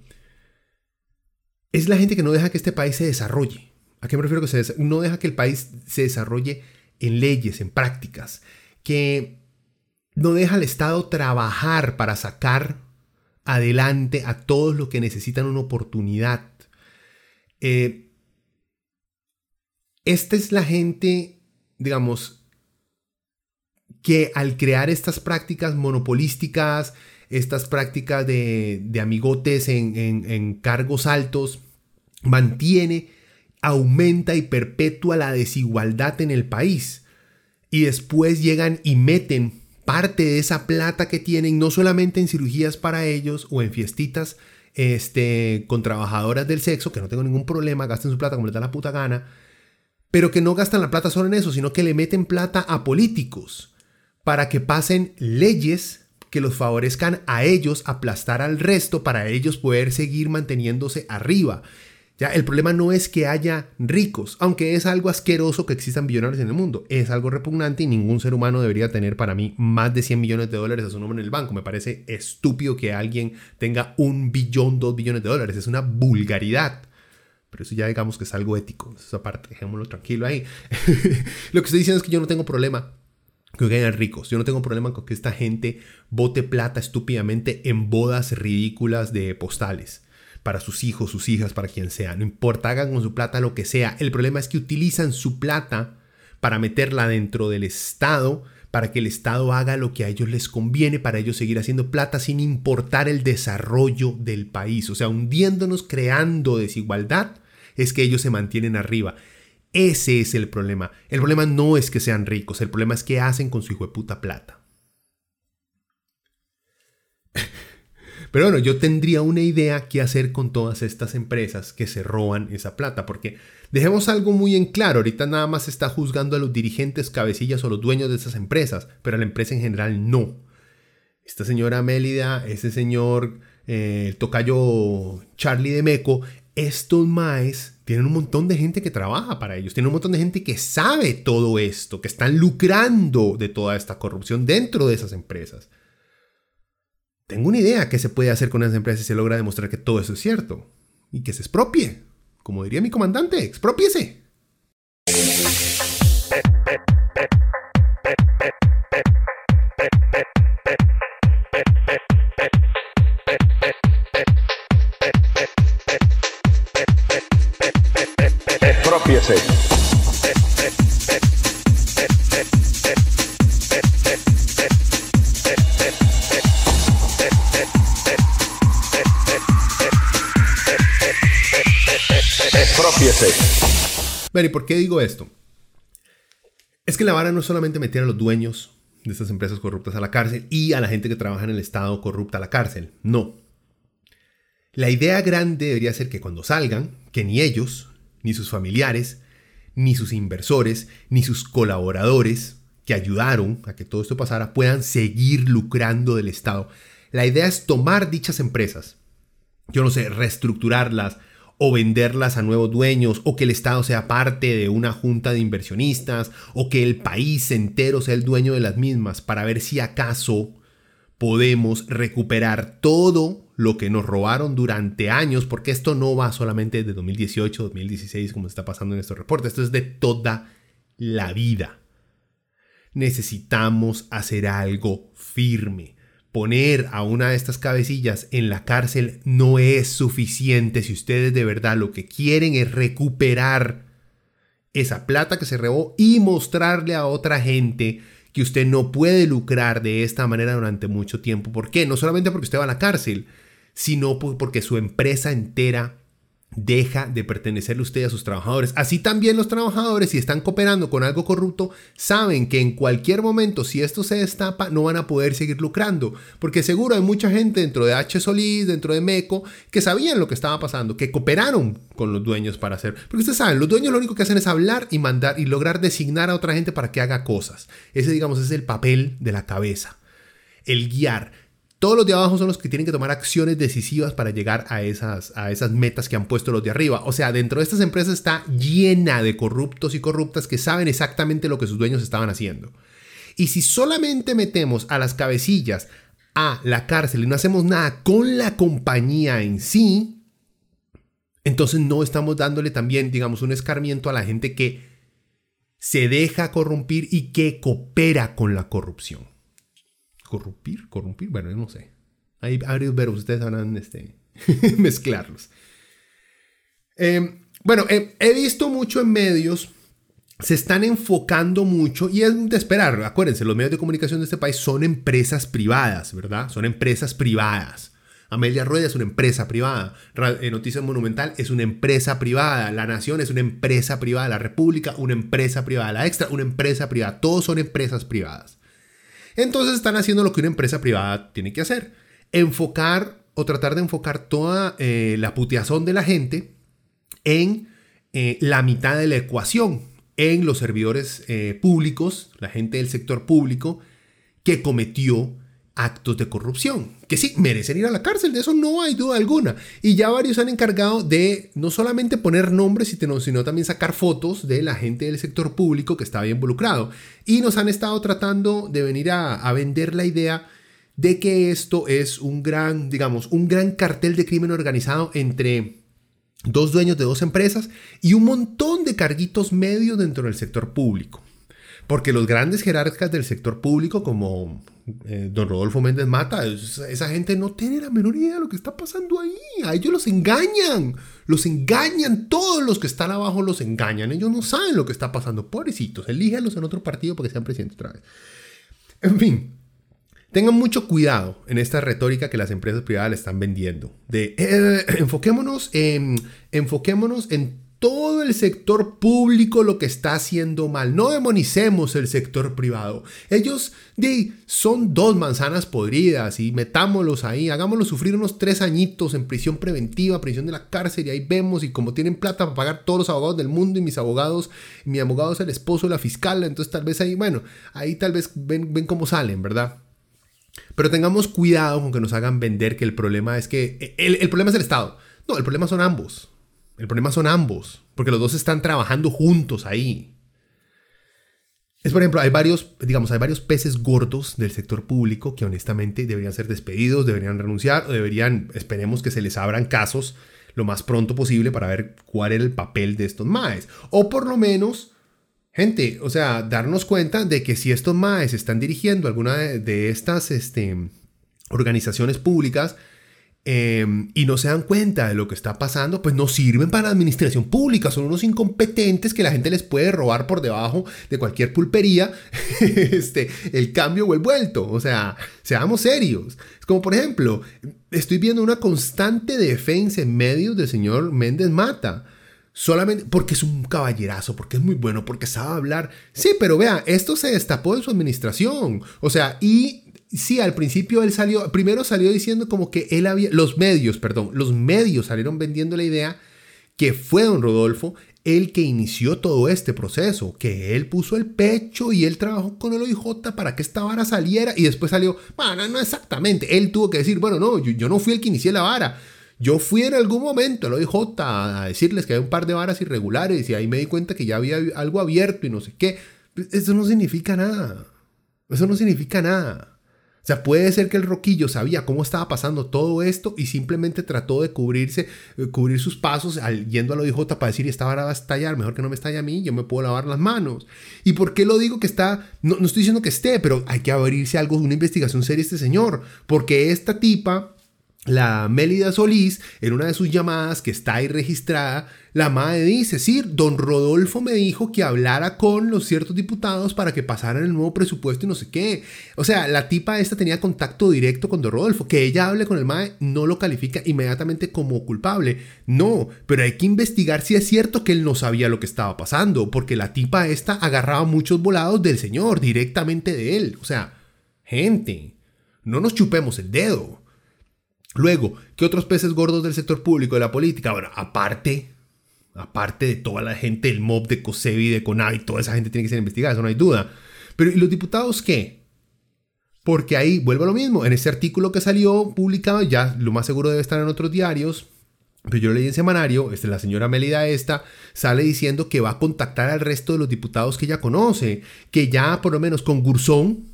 es la gente que no deja que este país se desarrolle. ¿A qué me refiero que se no deja que el país se desarrolle en leyes, en prácticas, que no deja al Estado trabajar para sacar adelante a todos los que necesitan una oportunidad. Eh, esta es la gente, digamos, que al crear estas prácticas monopolísticas, estas prácticas de, amigotes en, cargos altos, mantiene, aumenta y perpetúa la desigualdad en el país. Y después llegan y meten parte de esa plata que tienen, no solamente en cirugías para ellos o en fiestitas este, con trabajadoras del sexo, que no tengo ningún problema, gasten su plata como les da la puta gana, pero que no gastan la plata solo en eso, sino que le meten plata a políticos para que pasen leyes que los favorezcan a ellos aplastar al resto para ellos poder seguir manteniéndose arriba. Ya, el problema no es que haya ricos, aunque es algo asqueroso que existan billonarios en el mundo. Es algo repugnante y ningún ser humano debería tener para mí más de 100 millones de dólares a su nombre en el banco. Me parece estúpido que alguien tenga un billón, dos billones de dólares. Es una vulgaridad. Pero eso ya digamos que es algo ético. Esa parte, dejémoslo tranquilo ahí. Lo que estoy diciendo es que yo no tengo problema con que hayan ricos. Yo no tengo problema con que esta gente bote plata estúpidamente en bodas ridículas de postales. Para sus hijos, sus hijas, para quien sea. No importa, hagan con su plata lo que sea. El problema es que utilizan su plata para meterla dentro del Estado, para que el Estado haga lo que a ellos les conviene, para ellos seguir haciendo plata sin importar el desarrollo del país. O sea, hundiéndonos, creando desigualdad es que ellos se mantienen arriba. Ese es el problema. El problema no es que sean ricos, el problema es que hacen con su hijo de puta plata. Pero bueno, yo tendría una idea qué hacer con todas estas empresas que se roban esa plata, porque dejemos algo muy en claro, ahorita nada más se está juzgando a los dirigentes, cabecillas o los dueños de esas empresas, pero a la empresa en general no. Esta señora Mélida, ese señor eh, el tocayo Charlie de Meco, estos maes tienen un montón de gente que trabaja para ellos, tienen un montón de gente que sabe todo esto, que están lucrando de toda esta corrupción dentro de esas empresas. tengo una idea qué se puede hacer con esas empresas si se logra demostrar que todo eso es cierto. Y que se expropie. Como diría mi comandante, expropiese. Expropiese. Bueno, ¿y por qué digo esto? Es que la vara no es solamente meter a los dueños de estas empresas corruptas a la cárcel y a la gente que trabaja en el Estado corrupta a la cárcel. No. La idea grande debería ser que cuando salgan, que ni ellos, ni sus familiares, ni sus inversores, ni sus colaboradores que ayudaron a que todo esto pasara puedan seguir lucrando del Estado. La idea es tomar dichas empresas, yo no sé, reestructurarlas, o venderlas a nuevos dueños, o que el Estado sea parte de una junta de inversionistas, o que el país entero sea el dueño de las mismas, para ver si acaso podemos recuperar todo lo que nos robaron durante años, porque esto no va solamente de 2018, 2016, como está pasando en estos reportes, esto es de toda la vida. Necesitamos hacer algo firme poner a una de estas cabecillas en la cárcel no es suficiente si ustedes de verdad lo que quieren es recuperar esa plata que se robó y mostrarle a otra gente que usted no puede lucrar de esta manera durante mucho tiempo. ¿Por qué? No solamente porque usted va a la cárcel, sino porque su empresa entera deja de pertenecerle usted a sus trabajadores. Así también los trabajadores, si están cooperando con algo corrupto, saben que en cualquier momento, si esto se destapa, no van a poder seguir lucrando. Porque seguro hay mucha gente dentro de H. Solís, dentro de MECO, que sabían lo que estaba pasando, que cooperaron con los dueños para hacer. Porque ustedes saben, los dueños lo único que hacen es hablar y mandar y lograr designar a otra gente para que haga cosas. Ese, digamos, es el papel de la cabeza. El guiar. Todos los de abajo son los que tienen que tomar acciones decisivas para llegar a esas, a esas metas que han puesto los de arriba. O sea, dentro de estas empresas está llena de corruptos y corruptas que saben exactamente lo que sus dueños estaban haciendo. Y si solamente metemos a las cabecillas a la cárcel y no hacemos nada con la compañía en sí, entonces no estamos dándole también, digamos, un escarmiento a la gente que se deja corrompir y que coopera con la corrupción corrumpir, corrompir, bueno, no sé. Hay varios ustedes van este, mezclarlos. Em, bueno, eh, he visto mucho en medios, se están enfocando mucho y es de esperar. Acuérdense, los medios de comunicación de este país son empresas privadas, ¿verdad? Son empresas privadas. Amelia Rueda es una empresa privada. Eh, Noticias Monumental es una empresa privada. La Nación es una empresa privada. La República, una empresa privada. La Extra, una empresa privada. Todos son empresas privadas. Entonces están haciendo lo que una empresa privada tiene que hacer. Enfocar o tratar de enfocar toda eh, la puteazón de la gente en eh, la mitad de la ecuación, en los servidores eh, públicos, la gente del sector público que cometió actos de corrupción, que sí, merecen ir a la cárcel, de eso no hay duda alguna. Y ya varios han encargado de no solamente poner nombres, sino, también sacar fotos de la gente del sector público que estaba involucrado. Y nos han estado tratando de venir a, a vender la idea de que esto es un gran, digamos, un gran cartel de crimen organizado entre dos dueños de dos empresas y un montón de carguitos medios dentro del sector público. Porque los grandes jerarcas del sector público, como eh, don Rodolfo Méndez Mata, esa gente no tiene la menor idea de lo que está pasando ahí. A ellos los engañan. Los engañan. Todos los que están abajo los engañan. Ellos no saben lo que está pasando. Pobrecitos. Elíjanlos en otro partido para que sean presidentes otra vez. En fin. Tengan mucho cuidado en esta retórica que las empresas privadas le están vendiendo. De eh, enfoquémonos en, enfoquémonos en todo el sector público lo que está haciendo mal. No demonicemos el sector privado. Ellos son dos manzanas podridas y metámoslos ahí, hagámoslos sufrir unos tres añitos en prisión preventiva, prisión de la cárcel y ahí vemos y como tienen plata para pagar todos los abogados del mundo y mis abogados, mi abogado es el esposo de la fiscal, entonces tal vez ahí, bueno, ahí tal vez ven, ven cómo salen, ¿verdad? Pero tengamos cuidado con que nos hagan vender que el problema es que el, el problema es el Estado. No, el problema son ambos. El problema son ambos, porque los dos están trabajando juntos ahí. Es, por ejemplo, hay varios, digamos, hay varios peces gordos del sector público que honestamente deberían ser despedidos, deberían renunciar o deberían, esperemos que se les abran casos lo más pronto posible para ver cuál era el papel de estos maes. O por lo menos, gente, o sea, darnos cuenta de que si estos maes están dirigiendo alguna de, estas este, organizaciones públicas, Em, y no se dan cuenta de lo que está pasando, pues no sirven para la administración pública, son unos incompetentes que la gente les puede robar por debajo de cualquier pulpería este, el cambio o el vuelto. O sea, seamos serios. Es como por ejemplo, estoy viendo una constante defensa en medios del señor Méndez Mata. Solamente porque es un caballerazo, porque es muy bueno, porque sabe hablar. Sí, pero vea, esto se destapó en su administración. O sea, y sí, al principio él salió, primero salió diciendo como que él había, los medios, perdón, los medios salieron vendiendo la idea que fue don Rodolfo el que inició todo este proceso, que él puso el pecho y él trabajó con el OIJ para que esta vara saliera y después salió, bueno, no exactamente, él tuvo que decir, bueno, no, yo, no fui el que inicié la vara, yo fui en algún momento al OIJ a decirles que hay un par de varas irregulares y ahí me di cuenta que ya había algo abierto y no sé qué, eso no significa nada, eso no significa nada. O sea, puede ser que el roquillo sabía cómo estaba pasando todo esto y simplemente trató de cubrirse, eh, cubrir sus pasos al, yendo a la OIJ para decir, esta vara va a estallar, mejor que no me estalle a mí, yo me puedo lavar las manos. ¿Y por qué lo digo que está? No, no estoy diciendo que esté, pero hay que abrirse algo, una investigación seria este señor, porque esta tipa la Mélida Solís, en una de sus llamadas que está ahí registrada, la madre dice, sí, don Rodolfo me dijo que hablara con los ciertos diputados para que pasaran el nuevo presupuesto y no sé qué. O sea, la tipa esta tenía contacto directo con don Rodolfo. Que ella hable con el MAE no lo califica inmediatamente como culpable. No, pero hay que investigar si es cierto que él no sabía lo que estaba pasando, porque la tipa esta agarraba muchos volados del señor, directamente de él. O sea, gente, no nos chupemos el dedo. Luego, ¿qué otros peces gordos del sector público de la política? Bueno, aparte, aparte de toda la gente, el mob de COSEBI, de CONAVI, toda esa gente tiene que ser investigada, eso no hay duda. Pero ¿y los diputados qué? Porque ahí vuelvo a lo mismo, en ese artículo que salió publicado, ya lo más seguro debe estar en otros diarios, pero yo lo leí en semanario, este, la señora Melida esta sale diciendo que va a contactar al resto de los diputados que ella conoce, que ya por lo menos con Gurzón,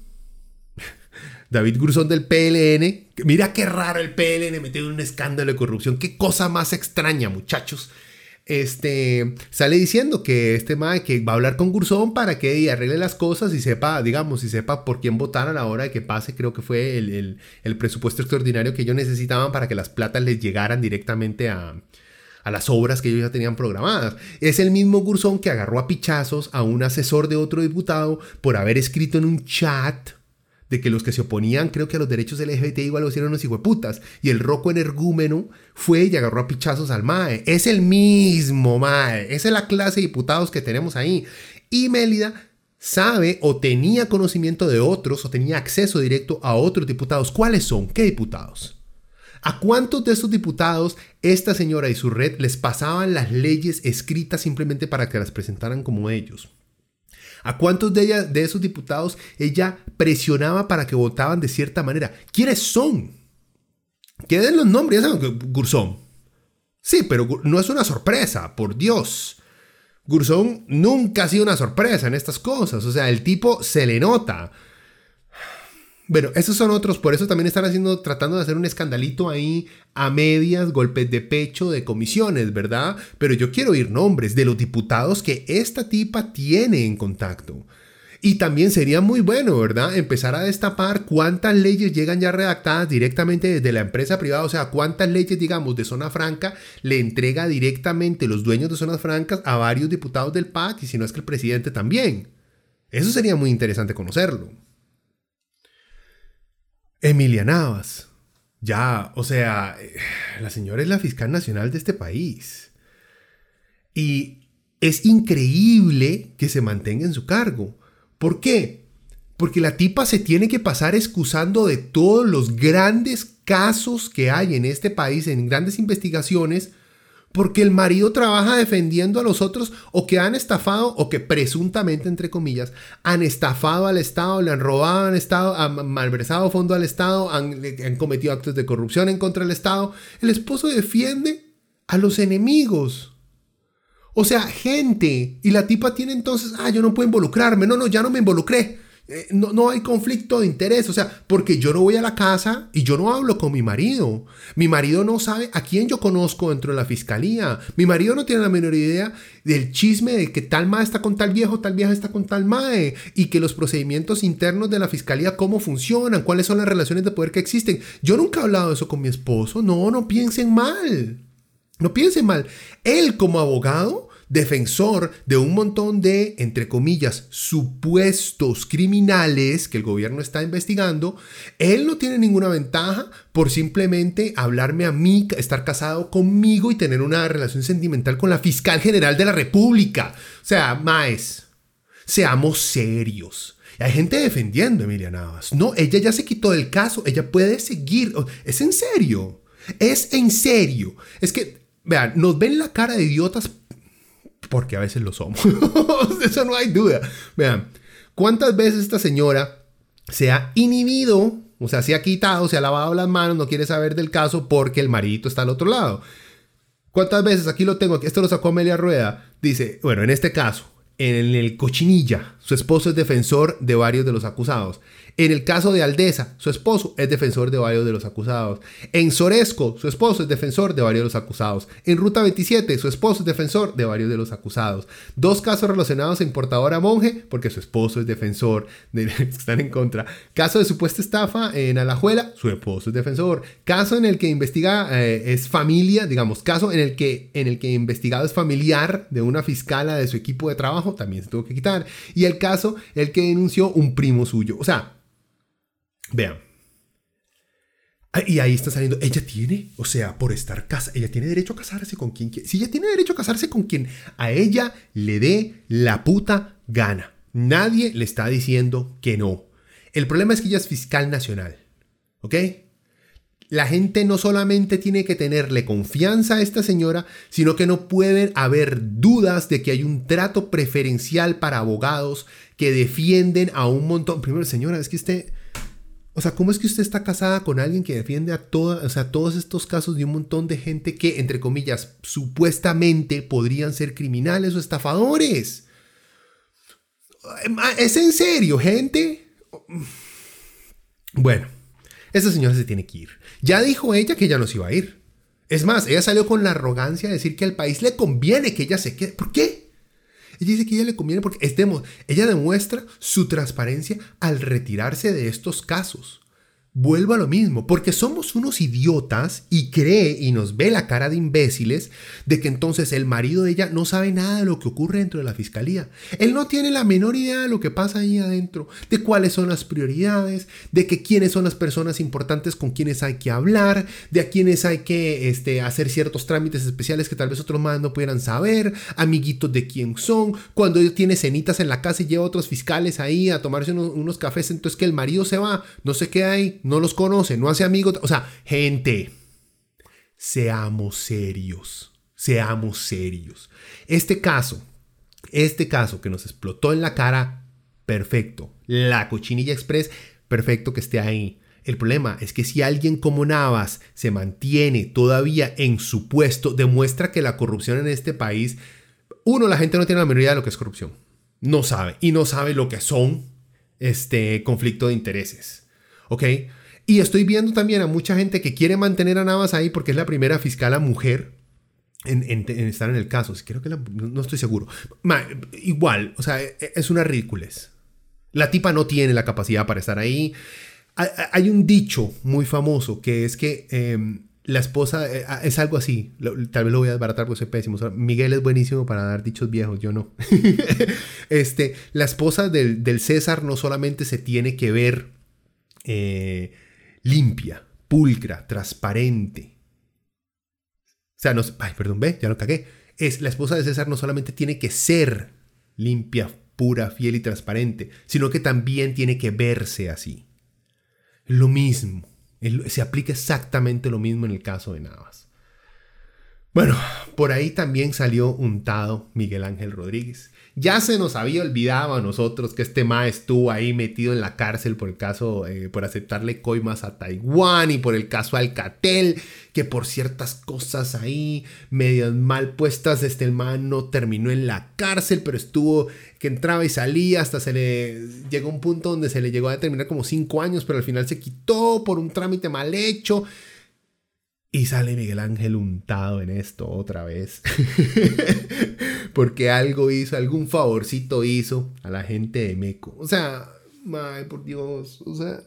David Gurzón del PLN. Mira qué raro el PLN metido en un escándalo de corrupción. Qué cosa más extraña, muchachos. Este sale diciendo que este mae que va a hablar con Gurzón para que arregle las cosas y sepa, digamos, y sepa por quién votar a la hora de que pase, creo que fue el, el presupuesto extraordinario que ellos necesitaban para que las platas les llegaran directamente a, a las obras que ellos ya tenían programadas. Es el mismo Gurzón que agarró a pichazos a un asesor de otro diputado por haber escrito en un chat de que los que se oponían, creo que a los derechos LGBT igual lo hicieron unos hijueputas. Y el roco energúmeno fue y agarró a pichazos al MAE. Es el mismo MAE. Esa es la clase de diputados que tenemos ahí. Y Mélida sabe o tenía conocimiento de otros o tenía acceso directo a otros diputados. ¿Cuáles son? ¿Qué diputados? ¿A cuántos de estos diputados esta señora y su red les pasaban las leyes escritas simplemente para que las presentaran como ellos? ¿A cuántos de, ella, de esos diputados ella presionaba para que votaban de cierta manera? ¿Quiénes son? ¿Qué den los nombres, ya Gurzón. Sí, pero no es una sorpresa, por Dios. Gurzón nunca ha sido una sorpresa en estas cosas. O sea, el tipo se le nota. Bueno, esos son otros, por eso también están haciendo, tratando de hacer un escandalito ahí a medias, golpes de pecho de comisiones, ¿verdad? Pero yo quiero oír nombres de los diputados que esta tipa tiene en contacto. Y también sería muy bueno, ¿verdad? Empezar a destapar cuántas leyes llegan ya redactadas directamente desde la empresa privada, o sea, cuántas leyes, digamos, de zona franca le entrega directamente los dueños de zonas francas a varios diputados del PAC y si no es que el presidente también. Eso sería muy interesante conocerlo. Emilia Navas. Ya, o sea, eh, la señora es la fiscal nacional de este país. Y es increíble que se mantenga en su cargo. ¿Por qué? Porque la tipa se tiene que pasar excusando de todos los grandes casos que hay en este país, en grandes investigaciones, porque el marido trabaja defendiendo a los otros o que han estafado o que presuntamente, entre comillas, han estafado al Estado, le han robado al Estado, han malversado fondo al Estado, han, han cometido actos de corrupción en contra del Estado. El esposo defiende a los enemigos. O sea, gente. Y la tipa tiene entonces, ah, yo no puedo involucrarme. No, no, ya no me involucré. Eh, no, no, hay conflicto de interés, o sea, porque yo no voy a la casa y yo no hablo con mi marido. Mi marido no sabe a quién yo conozco dentro de la fiscalía. Mi marido no tiene la menor idea del chisme de que tal mae está con tal viejo, tal vieja está con tal mae, y que los procedimientos internos de la fiscalía, cómo funcionan, cuáles son las relaciones de poder que existen. Yo nunca he hablado de eso con mi esposo. No, no piensen mal. No piensen mal. Él como abogado defensor de un montón de, entre comillas, supuestos criminales que el gobierno está investigando, él no tiene ninguna ventaja por simplemente hablarme a mí, estar casado conmigo y tener una relación sentimental con la fiscal general de la República. O sea, Maes, seamos serios. Hay gente defendiendo a Emilia Navas. No, ella ya se quitó del caso, ella puede seguir. Es en serio. Es en serio. Es que, vean, nos ven la cara de idiotas porque a veces lo somos. Eso no hay duda. Vean, ¿cuántas veces esta señora se ha inhibido, o sea, se ha quitado, se ha lavado las manos, no quiere saber del caso porque el maridito está al otro lado? ¿Cuántas veces, aquí lo tengo, esto lo sacó Amelia Rueda, dice, bueno, en este caso, en el cochinilla, su esposo es defensor de varios de los acusados. En el caso de Aldesa, su esposo es defensor de varios de los acusados. En Soresco, su esposo es defensor de varios de los acusados. En Ruta 27, su esposo es defensor de varios de los acusados. Dos casos relacionados en Portadora Monje, porque su esposo es defensor de los que están en contra. Caso de supuesta estafa en Alajuela, su esposo es defensor. Caso en el que investiga eh, es familia, digamos, caso en el que en el que investigado es familiar de una fiscala de su equipo de trabajo, también se tuvo que quitar. Y el caso, el que denunció un primo suyo. O sea, Vean. Y ahí está saliendo, ella tiene, o sea, por estar casada, ella tiene derecho a casarse con quien. Si ella tiene derecho a casarse con quien a ella le dé la puta gana. Nadie le está diciendo que no. El problema es que ella es fiscal nacional. ¿Ok? La gente no solamente tiene que tenerle confianza a esta señora, sino que no pueden haber dudas de que hay un trato preferencial para abogados que defienden a un montón. Primero, señora, es que usted o sea, ¿cómo es que usted está casada con alguien que defiende a o sea, todos estos casos de un montón de gente que, entre comillas, supuestamente podrían ser criminales o estafadores? ¿Es en serio, gente? Bueno, esa señora se tiene que ir. Ya dijo ella que no se iba a ir. Es más, ella salió con la arrogancia de decir que al país le conviene que ella se quede. ¿Por qué? Ella dice que ella le conviene porque estemos, ella demuestra su transparencia al retirarse de estos casos vuelvo a lo mismo, porque somos unos idiotas y cree y nos ve la cara de imbéciles de que entonces el marido de ella no sabe nada de lo que ocurre dentro de la fiscalía. Él no tiene la menor idea de lo que pasa ahí adentro, de cuáles son las prioridades, de que quiénes son las personas importantes con quienes hay que hablar, de a quienes hay que este, hacer ciertos trámites especiales que tal vez otros más no pudieran saber, amiguitos de quién son, cuando ella tiene cenitas en la casa y lleva otros fiscales ahí a tomarse unos, unos cafés, entonces que el marido se va, no sé qué no los conoce, no hace amigos. O sea, gente, seamos serios, seamos serios. Este caso, este caso que nos explotó en la cara, perfecto. La cochinilla express, perfecto que esté ahí. El problema es que si alguien como Navas se mantiene todavía en su puesto, demuestra que la corrupción en este país, uno, la gente no tiene la menor idea de lo que es corrupción. No sabe. Y no sabe lo que son este conflicto de intereses. ¿Ok? Y estoy viendo también a mucha gente que quiere mantener a Navas ahí porque es la primera fiscal mujer en, estar en el caso. Creo que no estoy seguro. igual, o sea, e, e, es una ridículas. La tipa no tiene la capacidad para estar ahí. Hay un dicho muy famoso que es que em, la esposa eh, es algo así. tal vez lo voy a desbaratar porque soy pésimo. Miguel es buenísimo para dar dichos viejos, yo no. este, la esposa del, del, César no solamente se tiene que ver eh, limpia, pulcra, transparente. O sea, no, ay, perdón, ve, ya lo cagué. Es la esposa de César no solamente tiene que ser limpia, pura, fiel y transparente, sino que también tiene que verse así. Lo mismo, se aplica exactamente lo mismo en el caso de Navas. Bueno, por ahí también salió untado Miguel Ángel Rodríguez. Ya se nos había olvidado a nosotros que este ma estuvo ahí metido en la cárcel por el caso, eh, por aceptarle coimas a Taiwán y por el caso Alcatel, que por ciertas cosas ahí medias mal puestas, este man no terminó en la cárcel, pero estuvo que entraba y salía hasta se le llegó un punto donde se le llegó a determinar como cinco años, pero al final se quitó por un trámite mal hecho. Y sale Miguel Ángel untado en esto otra vez. Porque algo hizo, algún favorcito hizo a la gente de Meco. O sea, madre, por Dios. O sea,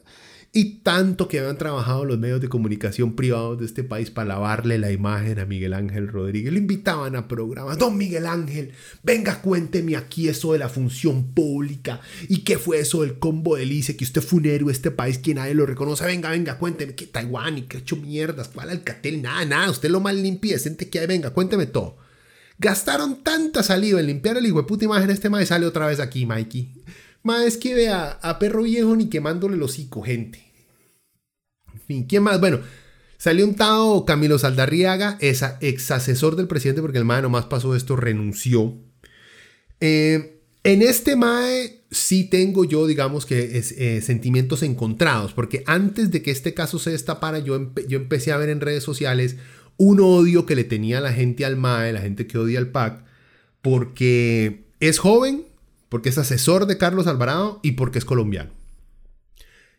y tanto que habían trabajado los medios de comunicación privados de este país para lavarle la imagen a Miguel Ángel Rodríguez. Le invitaban a programas. Don Miguel Ángel, venga, cuénteme aquí eso de la función pública. ¿Y qué fue eso del combo de Lice? Que usted fue un héroe este país que nadie lo reconoce. Venga, venga, cuénteme. ¿Qué Taiwán y qué hecho mierdas? ¿Cuál Alcatel? Nada, nada. Usted lo más limpio y decente que hay. Venga, cuénteme todo. Gastaron tanta saliva en limpiar el puta imagen. Este mae sale otra vez aquí, Mikey. Más es que vea a perro viejo ni quemándole el hocico, gente. En fin, ¿quién más? Bueno, salió un tao Camilo Saldarriaga, es ex asesor del presidente, porque el MAE nomás pasó esto, renunció. Eh, en este MAE sí tengo yo, digamos que es, eh, sentimientos encontrados, porque antes de que este caso se destapara, yo, yo empecé a ver en redes sociales un odio que le tenía la gente al MAE, la gente que odia al PAC, porque es joven, porque es asesor de Carlos Alvarado y porque es colombiano.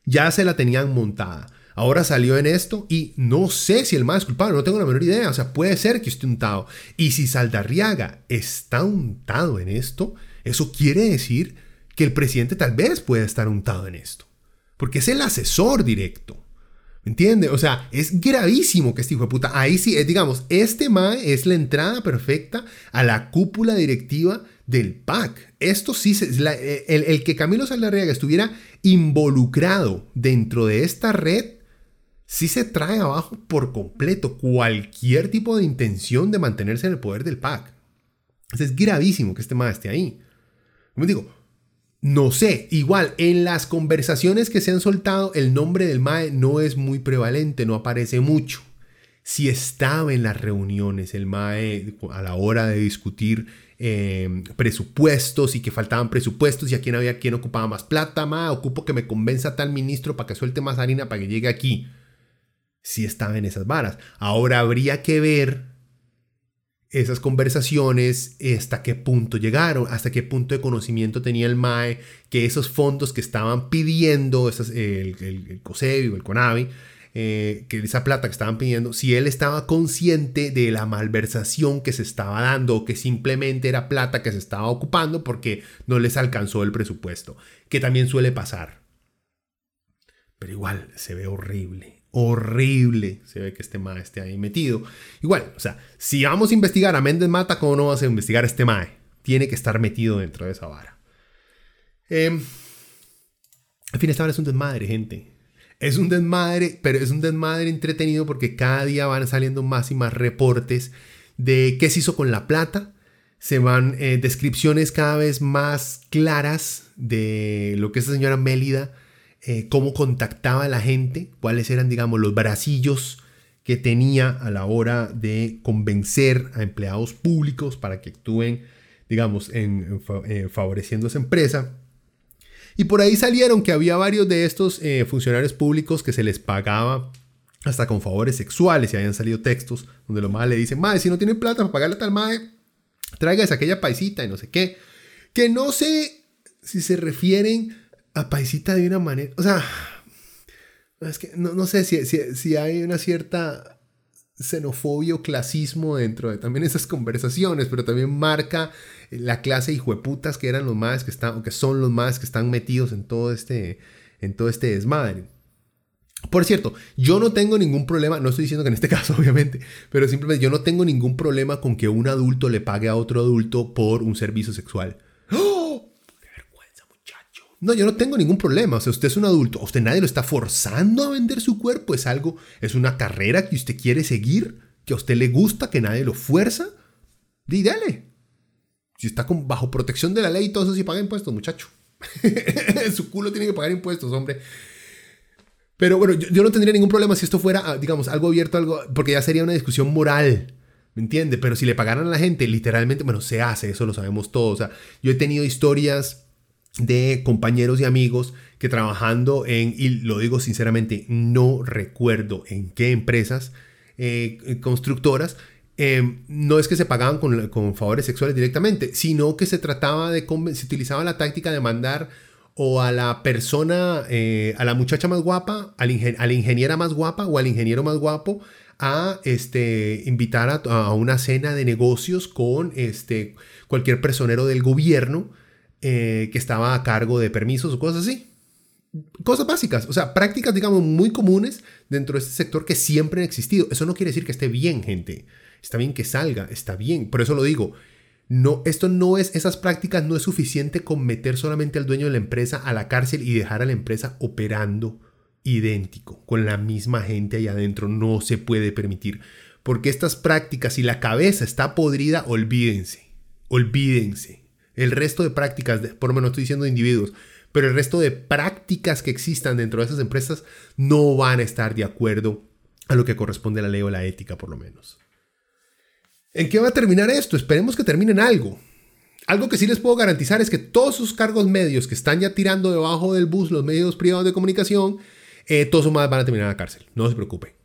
Ya se la tenían montada. Ahora salió en esto y no sé si el más es culpable, no tengo la menor idea. O sea, puede ser que esté untado. Y si Saldarriaga está untado en esto, eso quiere decir que el presidente tal vez pueda estar untado en esto. Porque es el asesor directo. ¿Me entiende? O sea, es gravísimo que este hijo de puta. Ahí sí, digamos, este MAE es la entrada perfecta a la cúpula directiva del PAC. Esto sí, eh, el, que Camilo Saldarriaga estuviera involucrado dentro de esta red, sí se trae abajo por completo cualquier tipo de intención de mantenerse en el poder del PAC. es gravísimo que este MAE esté ahí. Como digo, no sé, igual en las conversaciones que se han soltado, el nombre del MAE no es muy prevalente, no aparece mucho. Si estaba en las reuniones el MAE a la hora de discutir eh, presupuestos y que faltaban presupuestos y a quién había quien ocupaba más plata, ma, ocupo que me convenza tal ministro para que suelte más harina para que llegue aquí. Si estaba en esas varas. Ahora habría que ver esas conversaciones, hasta qué punto llegaron, hasta qué punto de conocimiento tenía el MAE, que esos fondos que estaban pidiendo, el, el, el COSEBI o el CONAVI, eh, que esa plata que estaban pidiendo, si él estaba consciente de la malversación que se estaba dando o que simplemente era plata que se estaba ocupando porque no les alcanzó el presupuesto, que también suele pasar. Pero igual se ve horrible, horrible se ve que este MAE esté ahí metido. Igual, o sea, si vamos a investigar a Méndez Mata, ¿cómo no vamos a investigar a este MAE? Tiene que estar metido dentro de esa vara. Eh, en fin, esta vara es un desmadre, gente. Es un desmadre, pero es un desmadre entretenido porque cada día van saliendo más y más reportes de qué se hizo con la plata. Se van eh, descripciones cada vez más claras de lo que esta señora Mélida, eh, cómo contactaba a la gente, cuáles eran, digamos, los bracillos que tenía a la hora de convencer a empleados públicos para que actúen, digamos, eh, favoreciendo a esa empresa. Y por ahí salieron que había varios de estos eh, funcionarios públicos que se les pagaba hasta con favores sexuales y habían salido textos donde los madres le dicen, madre, si no tienen plata para pagarle a tal madre, tráigase aquella paisita y no sé qué. Que no sé si se refieren a paisita de una manera, o sea, es que no, sé si, si hay una cierta xenofobia o clasismo dentro de también esas conversaciones, pero también marca la clase hijueputas que eran los más que están, o que son los más que están metidos en todo este, en todo este desmadre. Por cierto, yo no tengo ningún problema, no estoy diciendo que en este caso obviamente, pero simplemente yo no tengo ningún problema con que un adulto le pague a otro adulto por un servicio sexual. ¡Oh! ¡Qué vergüenza, muchacho! No, yo no tengo ningún problema. O sea, usted es un adulto, usted nadie lo está forzando a vender su cuerpo, es algo, es una carrera que usted quiere seguir, que a usted le gusta, que nadie lo fuerza. Y dale, si está con, bajo protección de la ley y todo eso, sí paga impuestos, muchacho. Su culo tiene que pagar impuestos, hombre. Pero bueno, yo, no tendría ningún problema si esto fuera, ah, digamos, algo abierto, algo, porque ya sería una discusión moral. ¿Me entiende? Pero si le pagaran a la gente, literalmente, bueno, se hace, eso lo sabemos todos. O sea, yo he tenido historias de compañeros y amigos que trabajando en, y lo digo sinceramente, no recuerdo en qué empresas eh, constructoras, eh, no es que se pagaban con, favores sexuales directamente, sino que se trataba de, se utilizaba la táctica de mandar o a la persona, eh, a la muchacha más guapa, a la ingeniera más guapa o al ingeniero más guapo a este, invitar a, una cena de negocios con este, cualquier personero del gobierno eh, que estaba a cargo de permisos o cosas así. Cosas básicas, o sea, prácticas, digamos, muy comunes dentro de este sector que siempre han existido. Eso no quiere decir que esté bien, gente. Está bien que salga, está bien. Por eso lo digo. No, esto no es, esas prácticas no es suficiente con meter solamente al dueño de la empresa a la cárcel y dejar a la empresa operando idéntico, con la misma gente ahí adentro. No se puede permitir. Porque estas prácticas, si la cabeza está podrida, olvídense. Olvídense. El resto de prácticas, por lo menos estoy diciendo individuos, pero el resto de prácticas que existan dentro de esas empresas no van a estar de acuerdo a lo que corresponde a la ley o la ética, por lo menos. ¿En qué va a terminar esto? Esperemos que termine en algo. Algo que sí les puedo garantizar es que todos sus cargos medios que están ya tirando debajo del bus los medios privados de comunicación, eh, todos más van a terminar en la cárcel. No se preocupe.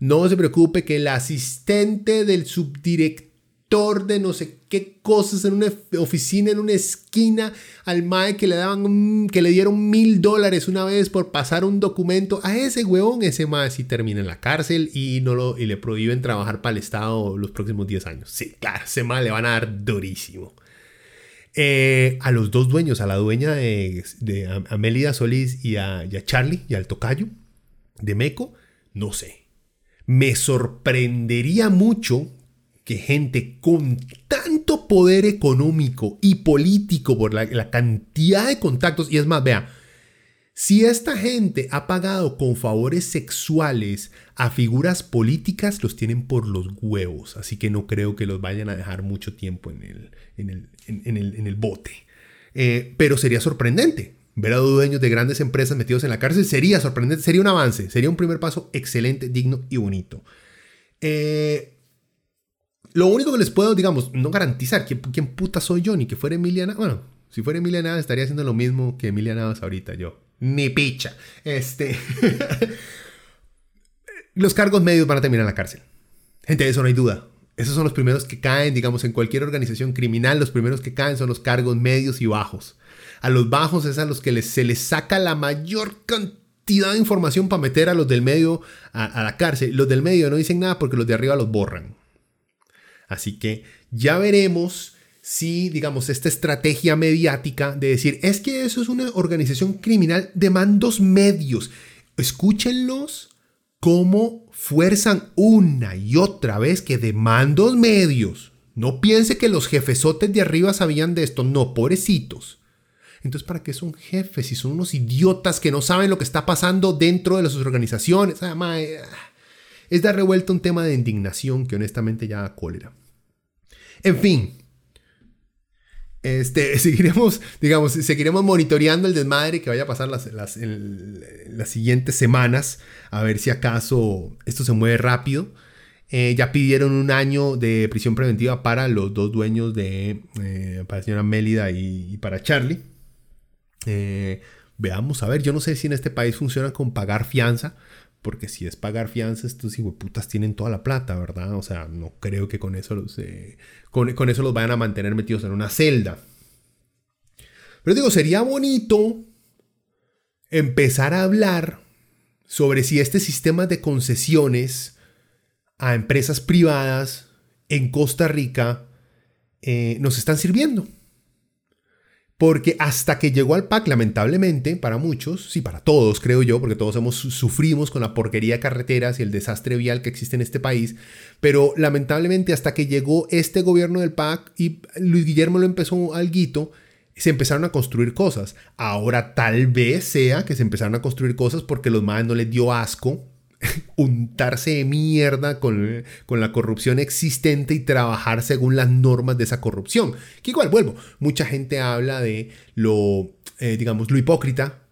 No se preocupe que el asistente del subdirector de no sé qué cosas en una oficina, en una esquina, al MAE que le daban, que le dieron mil dólares una vez por pasar un documento, a ese huevón, ese MAE sí termina en la cárcel y, no lo, y le prohíben trabajar para el Estado los próximos 10 años. Sí, claro, ese MAE le van a dar durísimo. Eh, a los dos dueños, a la dueña de, de Amelida Solís y a, y a, Charlie y al tocayo de Meco, no sé. Me sorprendería mucho que gente con tanto poder económico y político por la, cantidad de contactos, y es más, vea, si esta gente ha pagado con favores sexuales a figuras políticas, los tienen por los huevos. Así que no creo que los vayan a dejar mucho tiempo en el, en el, bote. Eh, pero sería sorprendente. Ver a dueños de grandes empresas metidos en la cárcel sería sorprendente, sería un avance, sería un primer paso excelente, digno y bonito. Eh, lo único que les puedo, digamos, no garantizar quién, quién puta soy yo, ni que fuera Emiliana. Bueno, si fuera Emiliana estaría haciendo lo mismo que Emiliana ahorita yo ni picha. Este. los cargos medios van a terminar en la cárcel. Gente, de eso no hay duda. Esos son los primeros que caen, digamos, en cualquier organización criminal, los primeros que caen son los cargos medios y bajos. A los bajos es a los que se les saca la mayor cantidad de información para meter a los del medio a, a la cárcel. Los del medio no dicen nada porque los de arriba los borran. Así que ya veremos si, digamos, esta estrategia mediática de decir, es que eso es una organización criminal de mandos medios. Escúchenlos cómo fuerzan una y otra vez que de mandos medios. No piense que los jefesotes de arriba sabían de esto, no, pobrecitos. Entonces, ¿para qué son jefes? Si son unos idiotas que no saben lo que está pasando dentro de sus organizaciones. Ah, eh, es dar revuelta un tema de indignación que honestamente ya da cólera. En fin, este, seguiremos, digamos, seguiremos monitoreando el desmadre que vaya a pasar las, las, las siguientes semanas, a ver si acaso esto se mueve rápido. Eh, ya pidieron un año de prisión preventiva para los dos dueños de, eh, para la señora Mélida y, para Charlie. Eh, veamos, a ver, yo no sé si en este país funciona con pagar fianza, porque si es pagar fianza, estos putas tienen toda la plata, ¿verdad? O sea, no creo que con eso los, con, con, eso los vayan a mantener metidos en una celda. Pero digo, sería bonito empezar a hablar sobre si este sistema de concesiones a empresas privadas en Costa Rica eh, nos están sirviendo. Porque hasta que llegó al PAC, lamentablemente, para muchos, sí, para todos, creo yo, porque todos hemos, sufrimos con la porquería de carreteras y el desastre vial que existe en este país, pero lamentablemente hasta que llegó este gobierno del PAC y Luis Guillermo lo empezó al guito, se empezaron a construir cosas. Ahora tal vez sea que se empezaron a construir cosas porque los más no les dio asco untarse de mierda con, con, la corrupción existente y trabajar según las normas de esa corrupción. Que igual, vuelvo, mucha gente habla de lo, eh, digamos, lo hipócrita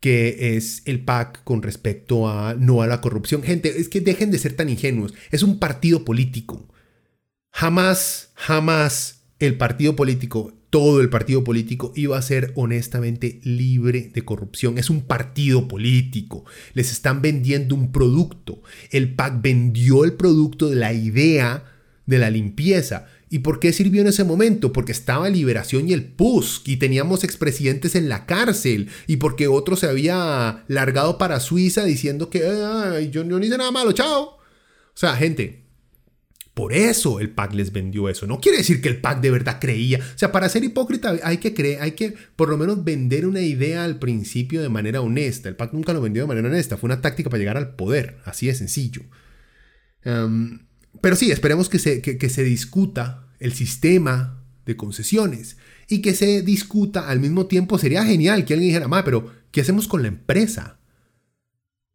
que es el PAC con respecto a no a la corrupción. Gente, es que dejen de ser tan ingenuos. Es un partido político. Jamás, jamás el partido político, todo el partido político iba a ser honestamente libre de corrupción. Es un partido político. Les están vendiendo un producto. El PAC vendió el producto de la idea de la limpieza. ¿Y por qué sirvió en ese momento? Porque estaba Liberación y el PUSC y teníamos expresidentes en la cárcel y porque otro se había largado para Suiza diciendo que yo, no hice nada malo, chao. O sea, gente, por eso el PAC les vendió eso. No quiere decir que el PAC de verdad creía. O sea, para ser hipócrita hay que creer, hay que por lo menos vender una idea al principio de manera honesta. El PAC nunca lo vendió de manera honesta. Fue una táctica para llegar al poder. Así de sencillo. Pero sí, esperemos que se, que, se discuta el sistema de concesiones y que se discuta al mismo tiempo. Sería genial que alguien dijera, ma, pero ¿qué hacemos con la empresa?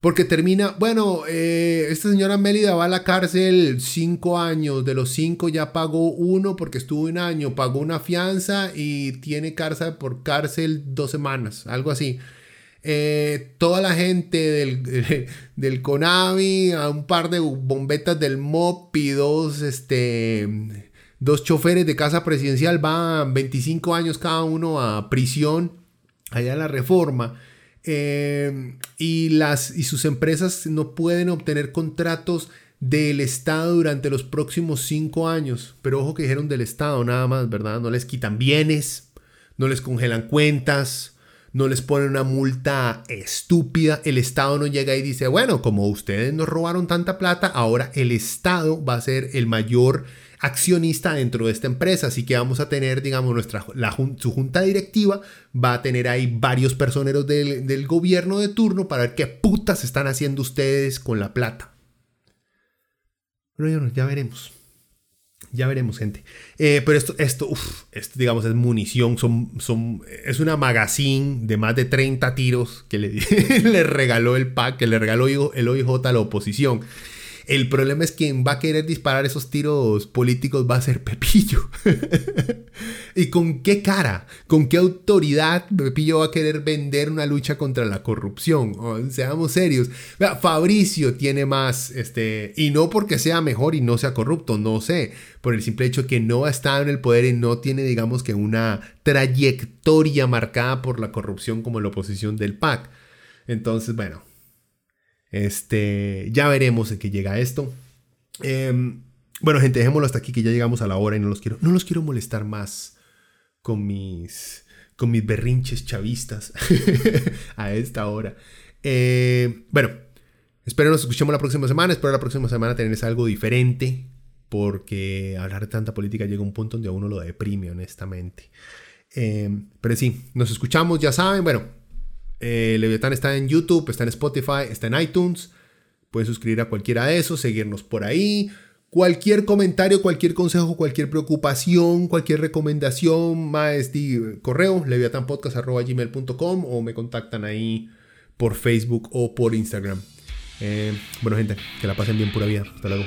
Porque termina, bueno, eh, esta señora Mélida va a la cárcel cinco años, de los cinco ya pagó uno porque estuvo un año, pagó una fianza y tiene cárcel por cárcel dos semanas, algo así. Eh, toda la gente del, del, a un par de bombetas del MOP y dos, este, dos choferes de casa presidencial van 25 años cada uno a prisión, allá en la reforma. Eh, y, las, y sus empresas no pueden obtener contratos del Estado durante los próximos cinco años. Pero ojo que dijeron del Estado nada más, ¿verdad? No les quitan bienes, no les congelan cuentas, no les ponen una multa estúpida, el Estado no llega y dice, bueno, como ustedes nos robaron tanta plata, ahora el Estado va a ser el mayor accionista dentro de esta empresa, así que vamos a tener, digamos, nuestra, su junta directiva va a tener ahí varios personeros del, del gobierno de turno para ver qué putas están haciendo ustedes con la plata. Pero ya veremos. Ya veremos, gente. Eh, pero esto, esto, esto, digamos, es munición. Son, son, es una magazine de más de 30 tiros que le, le regaló el PAC, que le regaló el OIJ a la oposición. El problema es quien va a querer disparar esos tiros políticos va a ser Pepillo. ¿Y con qué cara? ¿Con qué autoridad Pepillo va a querer vender una lucha contra la corrupción? Seamos serios. Fabricio tiene más, este, y no porque sea mejor y no sea corrupto, no sé, por el simple hecho que no ha estado en el poder y no tiene, digamos que una trayectoria marcada por la corrupción como la oposición del PAC. Entonces, bueno, este, ya veremos en qué llega esto. Em, bueno, gente, dejémoslo hasta aquí que ya llegamos a la hora y no los quiero, no los quiero molestar más con mis, con mis berrinches chavistas a esta hora. Eh, bueno, espero nos escuchemos la próxima semana. Espero la próxima semana tenerles algo diferente. Porque hablar de tanta política llega a un punto donde a uno lo deprime, honestamente. Em, pero sí, nos escuchamos, ya saben. Bueno, eh, Leviatán está en YouTube, está en Spotify, está en iTunes. Pueden suscribir a cualquiera de esos, seguirnos por ahí. Cualquier comentario, cualquier consejo, cualquier preocupación, cualquier recomendación, más correo, leviatanpodcast.gmail.com o me contactan ahí por Facebook o por Instagram. Eh, bueno, gente, que la pasen bien pura vida. Hasta luego.